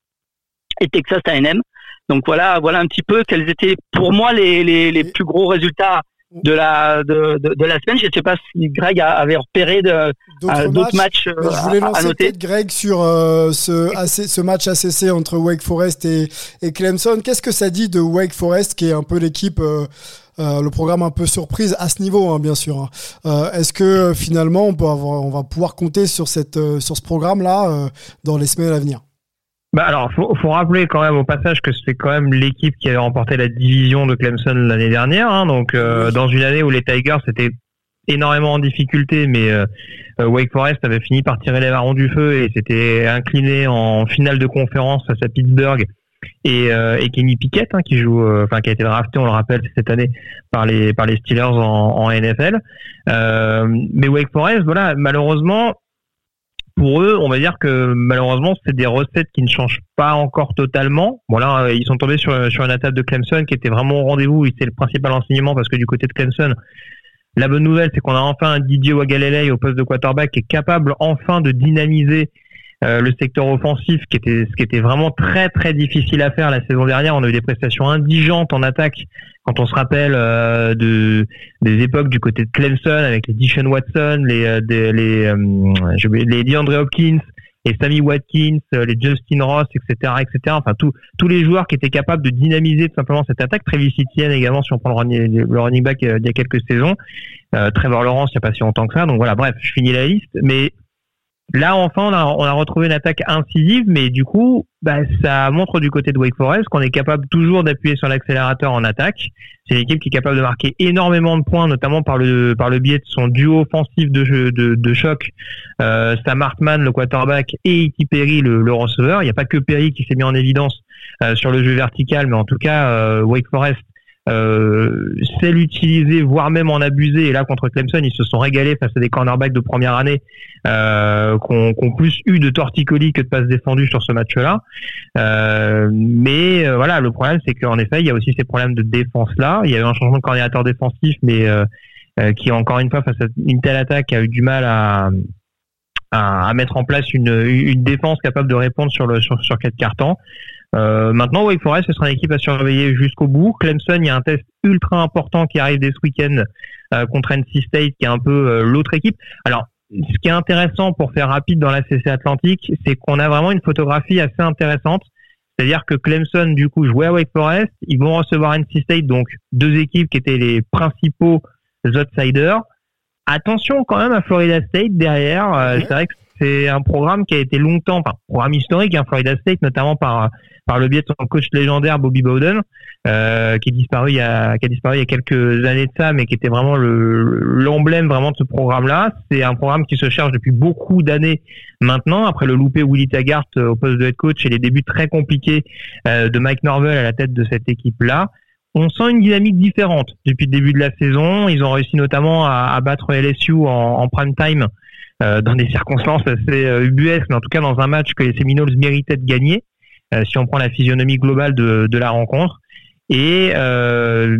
et Texas A&M. Donc voilà voilà un petit peu quels étaient pour moi les, les, les plus gros résultats de la de, de, de la semaine. Je ne sais pas si Greg avait repéré euh, D'autres matchs matchs, euh, je voulais à- à, lancer noter. peut-être Greg sur euh, ce, AC ce match ACC entre Wake Forest et, et Clemson. Qu'est-ce que ça dit de Wake Forest, qui est un peu l'équipe, euh, euh, le programme un peu surprise à ce niveau, hein, bien sûr. hein. Euh, Est-ce que euh, finalement on, peut avoir, on va pouvoir compter sur, cette, euh, sur ce programme-là euh, dans les semaines à venir? Bah alors, faut, faut rappeler quand même au passage que c'est quand même l'équipe qui avait remporté la division de Clemson l'année dernière. hein. donc, euh, Oui. dans une année où les Tigers étaient énormément en difficulté, mais euh, euh, Wake Forest avait fini par tirer les marrons du feu et s'était incliné en finale de conférence face à Pittsburgh et, euh, et Kenny Pickett hein, qui joue, euh, enfin qui a été drafté, on le rappelle cette année par les par les Steelers en, NFL. Euh, mais Wake Forest, voilà, malheureusement, pour eux, on va dire que malheureusement, c'est des recettes qui ne changent pas encore totalement. Bon là, ils sont tombés sur, sur une attaque de Clemson qui était vraiment au rendez-vous c'est le principal enseignement parce que du côté de Clemson, la bonne nouvelle, c'est qu'on a enfin un Didier Wagalele au poste de quarterback qui est capable enfin de dynamiser euh, le secteur offensif, qui était ce qui était vraiment très très difficile à faire la saison dernière. On a eu des prestations indigentes en attaque quand on se rappelle euh, de des époques du côté de Clemson avec les Dishon Watson, les euh, les oublié, les DeAndre Hopkins et Sammy Watkins, les Justin Ross, etc., etc. Enfin tous tous les joueurs qui étaient capables de dynamiser tout simplement cette attaque. Travis Etienne également si on prend le running, le running back il y a quelques saisons. Trevor Lawrence il n'y a pas si longtemps que ça. Donc voilà, bref, je finis la liste. Mais là enfin on a, on a retrouvé une attaque incisive, mais du coup bah, ça montre du côté de Wake Forest qu'on est capable toujours d'appuyer sur l'accélérateur en attaque. C'est une équipe qui est capable de marquer énormément de points, notamment par le par le biais de son duo offensif de de, de choc, euh, Sam Hartman le quarterback et E.T. Perry le, le receveur. Il n'y a pas que Perry qui s'est mis en évidence euh, sur le jeu vertical, mais en tout cas euh, Wake Forest euh, sait l'utiliser, voire même en abuser. Et là contre Clemson, ils se sont régalés face à des cornerbacks de première année euh, ont plus eu de torticolis que de passes défendues sur ce match-là. Euh, mais euh, voilà, le problème c'est qu'en effet, il y a aussi ces problèmes de défense là. Il y a eu un changement de coordinateur défensif, mais euh, qui encore une fois face à une telle attaque a eu du mal à à, à mettre en place une, une défense capable de répondre sur le sur, sur quatre cartons. Euh, maintenant, Wake Forest, ce sera une équipe à surveiller jusqu'au bout. Clemson, il y a un test ultra important qui arrive dès ce week-end euh, contre NC State, qui est un peu euh, l'autre équipe. Alors, ce qui est intéressant pour faire rapide dans la CC Atlantique, c'est qu'on a vraiment une photographie assez intéressante. C'est-à-dire que Clemson, du coup, jouait à Wake Forest. Ils vont recevoir NC State, donc deux équipes qui étaient les principaux outsiders. Attention quand même à Florida State derrière. Euh, c'est vrai que c'est un programme qui a été longtemps, enfin, programme historique, hein, Florida State, notamment par par le biais de son coach légendaire Bobby Bowden, euh, qui a disparu il y a quelques années de ça, mais qui était vraiment le l'emblème vraiment de ce programme-là. C'est un programme qui se cherche depuis beaucoup d'années maintenant. Après le loupé Willy Taggart euh, au poste de head coach et les débuts très compliqués euh, de Mike Norvell à la tête de cette équipe-là, on sent une dynamique différente depuis le début de la saison. Ils ont réussi notamment à, battre LSU en, en prime time dans des circonstances assez euh, ubuesques, mais en tout cas dans un match que les Seminoles méritaient de gagner, euh, si on prend la physionomie globale de, de la rencontre. Et euh,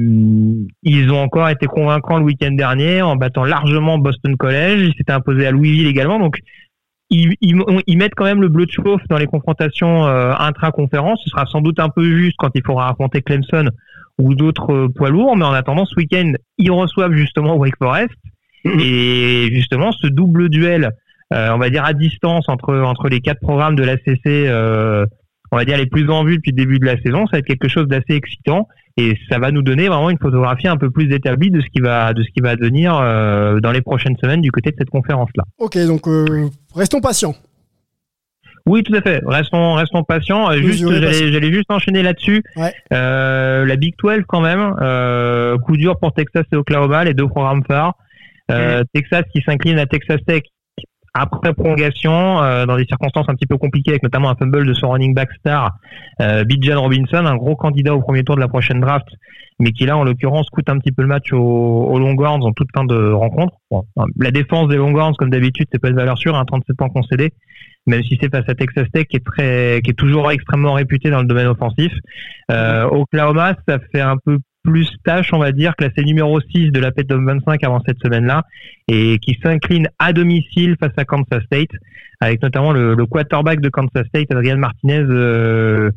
ils ont encore été convaincants le week-end dernier en battant largement Boston College. Ils s'étaient imposés à Louisville également. Donc ils, ils, ils, mettent quand même le bleu de chauffe dans les confrontations euh, intra-conférences. Ce sera sans doute un peu juste quand il faudra affronter Clemson ou d'autres euh, poids lourds. Mais en attendant, ce week-end, ils reçoivent justement Wake Forest. Et justement, ce double duel, euh, on va dire à distance entre entre les quatre programmes de l'ACC, euh, on va dire les plus en vue depuis le début de la saison, ça va être quelque chose d'assez excitant et ça va nous donner vraiment une photographie un peu plus établie de ce qui va de ce qui va devenir euh, dans les prochaines semaines du côté de cette conférence là. Ok, donc euh, restons patients. Oui, tout à fait. Restons, restons patients. Juste, j'allais juste enchaîner là-dessus. Ouais. Euh, la Big 12 quand même. Coup dur pour Texas et Oklahoma, les deux programmes phares. Euh, Texas qui s'incline à Texas Tech après prolongation, euh, dans des circonstances un petit peu compliquées, avec notamment un fumble de son running back star, euh, Bijan Robinson, un gros candidat au premier tour de la prochaine draft, mais qui là, en l'occurrence, coûte un petit peu le match aux, aux Longhorns en toute fin de rencontre. Bon, la défense des Longhorns, comme d'habitude, c'est pas une valeur sûre, un hein, 37 points concédés, même si c'est face à Texas Tech, qui est très, qui est toujours extrêmement réputé dans le domaine offensif. Euh, Oklahoma, ça fait un peu plus tâche, on va dire, classé numéro 6 de la PET 25 avant cette semaine-là, et qui s'incline à domicile face à Kansas State, avec notamment le, quarterback de Kansas State, Adrian Martinez, euh,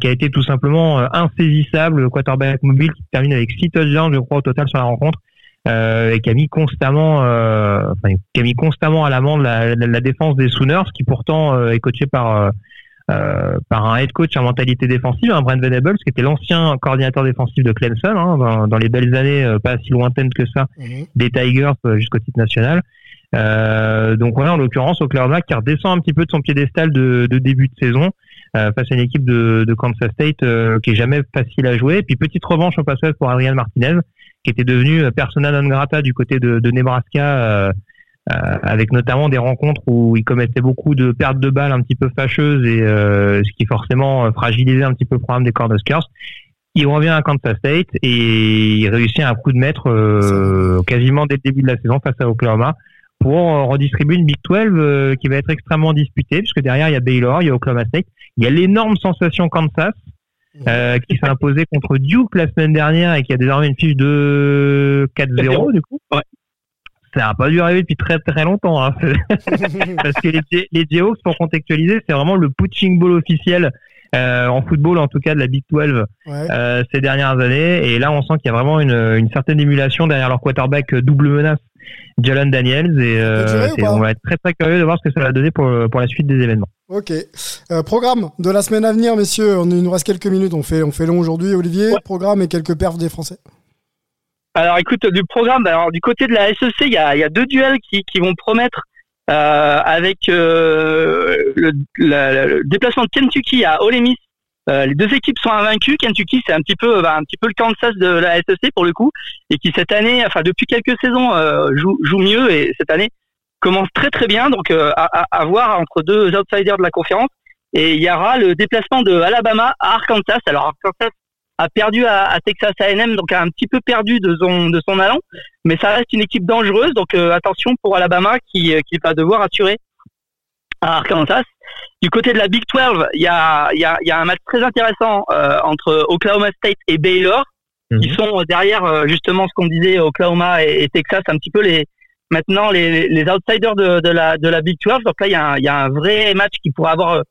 qui a été tout simplement euh, insaisissable, le quarterback mobile qui termine avec 6 touchdowns, je crois, au total sur la rencontre, euh, et qui a mis constamment, qui a mis constamment à l'amende la, la, défense des Sooners, qui pourtant est coaché par euh, par un head coach à mentalité défensive, un Brent Venables, qui était l'ancien coordinateur défensif de Clemson, hein, dans, dans, les belles années euh, pas si lointaines que ça, mmh. des Tigers euh, jusqu'au titre national. Donc voilà, en l'occurrence, Oklahoma qui redescend un petit peu de son piédestal de, de début de saison face à une équipe de, de Kansas State qui est jamais facile à jouer. Et puis petite revanche au passage pour Adrian Martinez, qui était devenu persona non grata du côté de, de Nebraska avec notamment des rencontres où il commettait beaucoup de pertes de balles un petit peu fâcheuses et euh, ce qui forcément fragilisait un petit peu le programme des Cornhuskers. Il revient à Kansas State et il réussit un coup de maître euh, quasiment dès le début de la saison face à Oklahoma pour redistribuer une Big 12 qui va être extrêmement disputée puisque derrière il y a Baylor, il y a Oklahoma State, il y a l'énorme sensation Kansas euh, qui s'est imposé contre Duke la semaine dernière et qui a désormais une fiche de 4-0 du coup. Ouais ça n'a pas dû arriver depuis très très longtemps. Hein. *laughs* Parce que les, les Jayhawks, pour contextualiser, c'est vraiment le punching ball officiel euh, en football, en tout cas de la Big 12 ouais. euh, ces dernières années. Et là, on sent qu'il y a vraiment une, une certaine émulation derrière leur quarterback euh, double menace, Jalen Daniels. Et euh, on va être très très curieux de voir ce que ça va donner pour, pour la suite des événements. Ok. Euh, programme de la semaine à venir, messieurs. On, il nous reste quelques minutes. On fait, on fait long aujourd'hui, Olivier. Ouais. Programme et quelques perfs des Français. Alors écoute, du programme, alors du côté de la SEC, il y a, y a deux duels qui, qui vont promettre euh, avec euh, le, le, déplacement de Kentucky à Ole Miss. Euh, les deux équipes sont invaincues. Kentucky, c'est un petit peu, bah, un petit peu le Kansas de la SEC pour le coup, et qui cette année, enfin depuis quelques saisons, euh, joue, joue mieux et cette année commence très très bien. Donc euh, à, à, voir entre deux outsiders de la conférence. Et il y aura le déplacement de Alabama à Arkansas. Alors Arkansas a perdu à, à, Texas A&M, donc a un petit peu perdu de son de son allant, mais ça reste une équipe dangereuse, donc euh, attention pour Alabama qui qui va devoir assurer à Arkansas. Du côté de la Big 12, il y a il y a, y a un match très intéressant euh, entre Oklahoma State et Baylor, mm -hmm. qui sont derrière euh, justement ce qu'on disait Oklahoma et, et, Texas, un petit peu les maintenant les, les outsiders de, de la de la Big 12. Donc là il y a un, il y a un vrai match qui pourrait avoir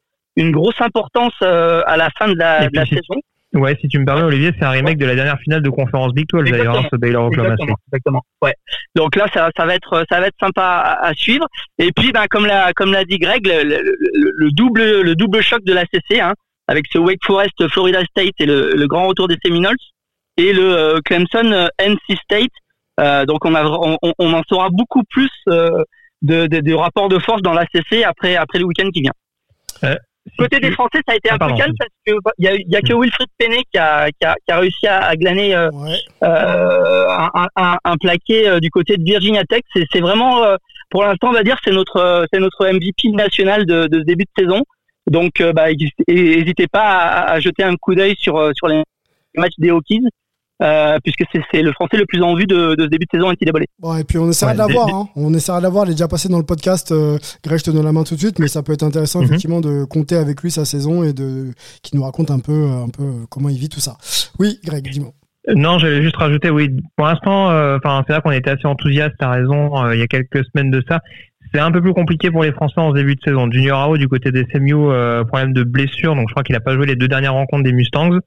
une grosse importance euh, à la fin de la, de la saison. Ouais, si tu me permets, Olivier, c'est un remake de la dernière finale de conférence Big 12 d'ailleurs, hein, ce Baylor Oklahoma exactement, exactement. Ouais. Donc là, ça, ça va être, ça va être sympa à, à suivre. Et puis, ben, comme l'a, comme l'a dit Greg, le, le, le, double, le double choc de la CC, hein, avec ce Wake Forest Florida State et le, grand retour des Seminoles et le Clemson NC State. donc on, a, on, on, en saura beaucoup plus de, de, de rapports de force dans l'ACC après, après le week-end qui vient. Côté des Français, ça a été ah, un peu calme parce qu'il y a, y a que Wilfried Penney qui a, qui a, qui a réussi à, glaner euh, euh, un, un, un, plaqué euh, du côté de Virginia Tech. C'est vraiment, euh, pour l'instant, on va dire, c'est notre, c'est notre MVP national de, de ce début de saison. Donc, bah, n'hésitez pas à, à, jeter un coup d'œil sur, sur les matchs des Hokies. Euh, puisque c'est le français le plus en vue de, de ce début de saison NCAA. Bon, et puis on essaiera de l'avoir, hein. on essaiera de l'avoir, il est déjà passé dans le podcast, euh, Greg, je te donne la main tout de suite, mais ça peut être intéressant mhm. effectivement de compter avec lui sa saison et de qu'il nous raconte un peu, un peu comment il vit tout ça. Oui, Greg, dis-moi. Non, j'allais juste rajouter, oui, pour l'instant, euh, enfin c'est là qu'on était assez enthousiaste, t'as raison, euh, il y a quelques semaines de ça. C'est un peu plus compliqué pour les Français en début de saison. Junior Ao du côté des SMU, problème de blessure, donc je crois qu'il a pas joué les deux dernières rencontres des Mustangs.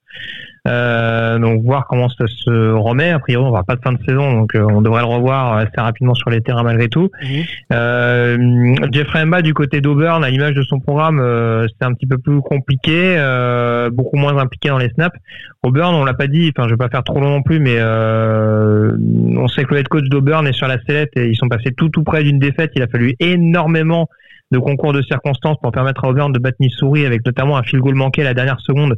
Euh, donc voir comment ça se remet. A priori, on va pas de fin de saison, donc euh, on devrait le revoir assez rapidement sur les terrains malgré tout. Mhm. Euh, Jeffrey Mba du côté d'Auburn, à l'image de son programme, euh, c'est un petit peu plus compliqué, euh, beaucoup moins impliqué dans les snaps. Auburn, on l'a pas dit, enfin je vais pas faire trop long non plus, mais on sait que le head coach d'Auburn est sur la sellette et ils sont passés tout tout près d'une défaite. Il a fallu énormément de concours de circonstances pour permettre à Auburn de battre Missouri avec notamment un field goal manqué à la dernière seconde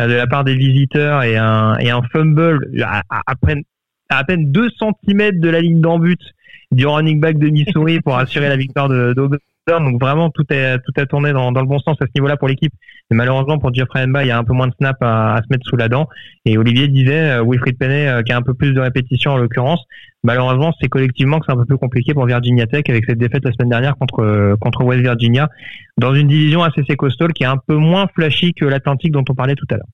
euh, de la part des visiteurs et un, et un fumble à, à, peine, à, peine 2 cm de la ligne d'en du running back de Missouri pour assurer la victoire d'Auburn. Donc vraiment tout est tout a tourné dans, dans le bon sens à ce niveau-là pour l'équipe. Mais malheureusement pour Jeffrey Mba, il y a un peu moins de snap à, à se mettre sous la dent. Et Olivier disait, euh, Wilfried Penney euh, qui a un peu plus de répétition en l'occurrence. Malheureusement, c'est collectivement que c'est un peu plus compliqué pour Virginia Tech avec cette défaite la semaine dernière contre euh, contre West Virginia dans une division assez costaud qui est un peu moins flashy que l'Atlantique dont on parlait tout à l'heure.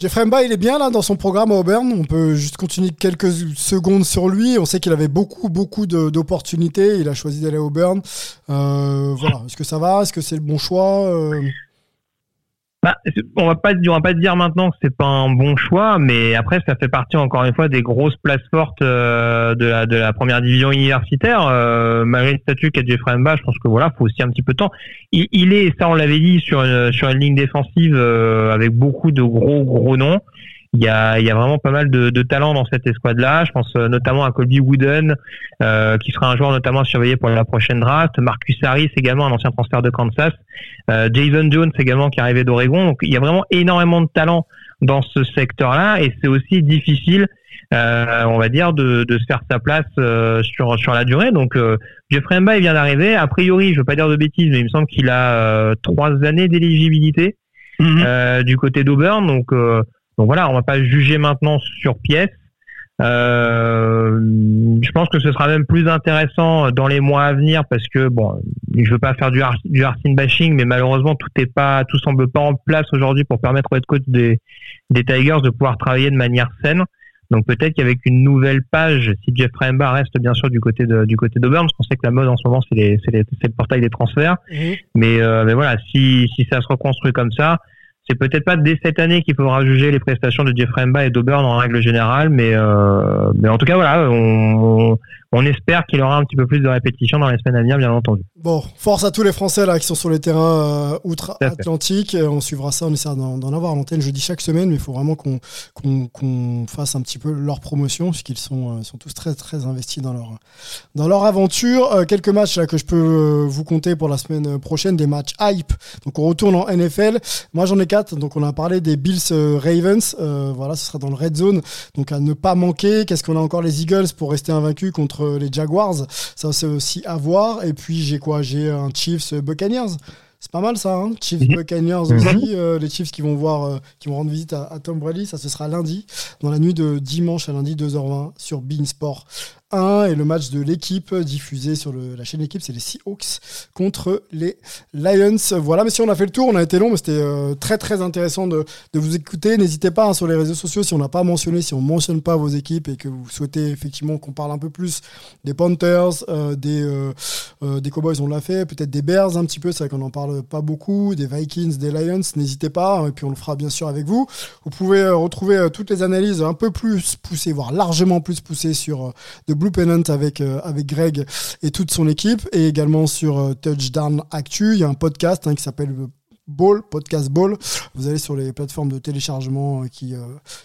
Jeffrey Mba, il est bien là dans son programme à Auburn. On peut juste continuer quelques secondes sur lui. On sait qu'il avait beaucoup, beaucoup d'opportunités. Il a choisi d'aller à Auburn. Euh, voilà. Est-ce que ça va? Est-ce que c'est le bon choix? Euh? Bah, on va pas on va pas dire maintenant que c'est pas un bon choix, mais après ça fait partie encore une fois des grosses places fortes euh, de la de la première division universitaire. Euh, malgré le statut qu'a Jeffrey Mba, je pense que voilà, faut aussi un petit peu de temps. Il, il est, ça on l'avait dit, sur une, sur une ligne défensive euh, avec beaucoup de gros gros noms. Il y a, il y a vraiment pas mal de, de talent dans cette escouade-là. Je pense euh, notamment à Colby Wooden, euh, qui sera un joueur notamment à surveiller pour la prochaine draft. Marcus Harris également, un ancien transfert de Kansas. Euh, Jason Jones également qui est arrivé d'Oregon. Donc il y a vraiment énormément de talent dans ce secteur-là et c'est aussi difficile, euh, on va dire, de, de, se faire sa place euh, sur sur la durée. Donc euh, Jeffrey Mba il vient d'arriver. A priori, je veux pas dire de bêtises, mais il me semble qu'il a trois années d'éligibilité mhm. du côté d'Auburn. Donc donc voilà, on va pas juger maintenant sur pièce. Euh, je pense que ce sera même plus intéressant dans les mois à venir parce que bon, je veux pas faire du, du bashing, mais malheureusement tout est pas, tout semble pas en place aujourd'hui pour permettre au head coach des, des Tigers de pouvoir travailler de manière saine. Donc peut-être qu'avec une nouvelle page, si Jeff Mba reste bien sûr du côté de, du côté d'Auburn, parce qu'on sait que la mode en ce moment c'est le portail des transferts. Mhm. Mais, euh, mais voilà, si, si ça se reconstruit comme ça, c'est peut-être pas dès cette année qu'il faudra juger les prestations de Jeffrey Mba et d'Auburn en règle générale, mais, euh, mais en tout cas voilà, on, on espère qu'il aura un petit peu plus de répétitions dans les semaines à venir, bien entendu. Bon, force à tous les Français là qui sont sur les terrains euh, outre-Atlantique. On suivra ça, on essaiera d'en avoir à l'antenne jeudi chaque semaine, mais il faut vraiment qu'on qu'on fasse un petit peu leur promotion, puisqu'ils sont, euh, sont tous très très investis dans leur, dans leur aventure. Euh, quelques matchs là que je peux vous compter pour la semaine prochaine, des matchs hype. Donc on retourne en NFL. Moi j'en ai quatre, donc on a parlé des Bills Ravens. voilà, ce sera dans le red zone, donc à ne pas manquer. Qu'est-ce qu'on a encore? Les Eagles pour rester invaincus contre les Jaguars. Ça, c'est aussi à voir. Et puis, j'ai quoi? J'ai un Chiefs Buccaneers. C'est pas mal ça, hein? Chiefs mhm. Buccaneers mhm. aussi. Euh, les Chiefs qui vont voir, euh, qui vont rendre visite à, Tom Brady. Ça, ce sera lundi, dans la nuit de dimanche à lundi 2h20 sur Et le match de l'équipe diffusé sur la chaîne d'équipe, c'est les Seahawks contre les Lions. Voilà, mais si on a fait le tour, on a été long, mais c'était euh, très très intéressant de, vous écouter. N'hésitez pas hein, sur les réseaux sociaux si on n'a pas mentionné, si on mentionne pas vos équipes et que vous souhaitez effectivement qu'on parle un peu plus des Panthers, euh, des, euh, des Cowboys, on l'a fait, peut-être des Bears un petit peu, c'est vrai qu'on n'en parle pas beaucoup, des Vikings, des Lions, n'hésitez pas, hein, et puis on le fera bien sûr avec vous. Vous pouvez retrouver toutes les analyses un peu plus poussées, voire largement plus poussées sur de Blue Pennant avec, euh, avec Greg et toute son équipe, et également sur euh, Touchdown Actu. Il y a un podcast hein, qui s'appelle Ball, Podcast Ball. Vous allez sur les plateformes de téléchargement qui,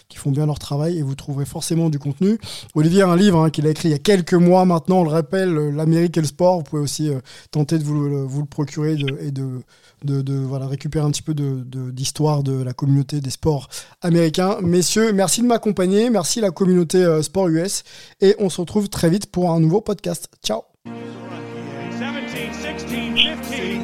qui font bien leur travail et vous trouverez forcément du contenu. Olivier a un livre hein, qu'il a écrit il y a quelques mois maintenant, on le rappelle, L'Amérique et le sport. Vous pouvez aussi tenter de vous, vous le procurer et de de, voilà, récupérer un petit peu d'histoire de, la communauté des sports américains. Messieurs, merci de m'accompagner, merci la communauté euh, sport US et on se retrouve très vite pour un nouveau podcast. Ciao. 17, 16, 15.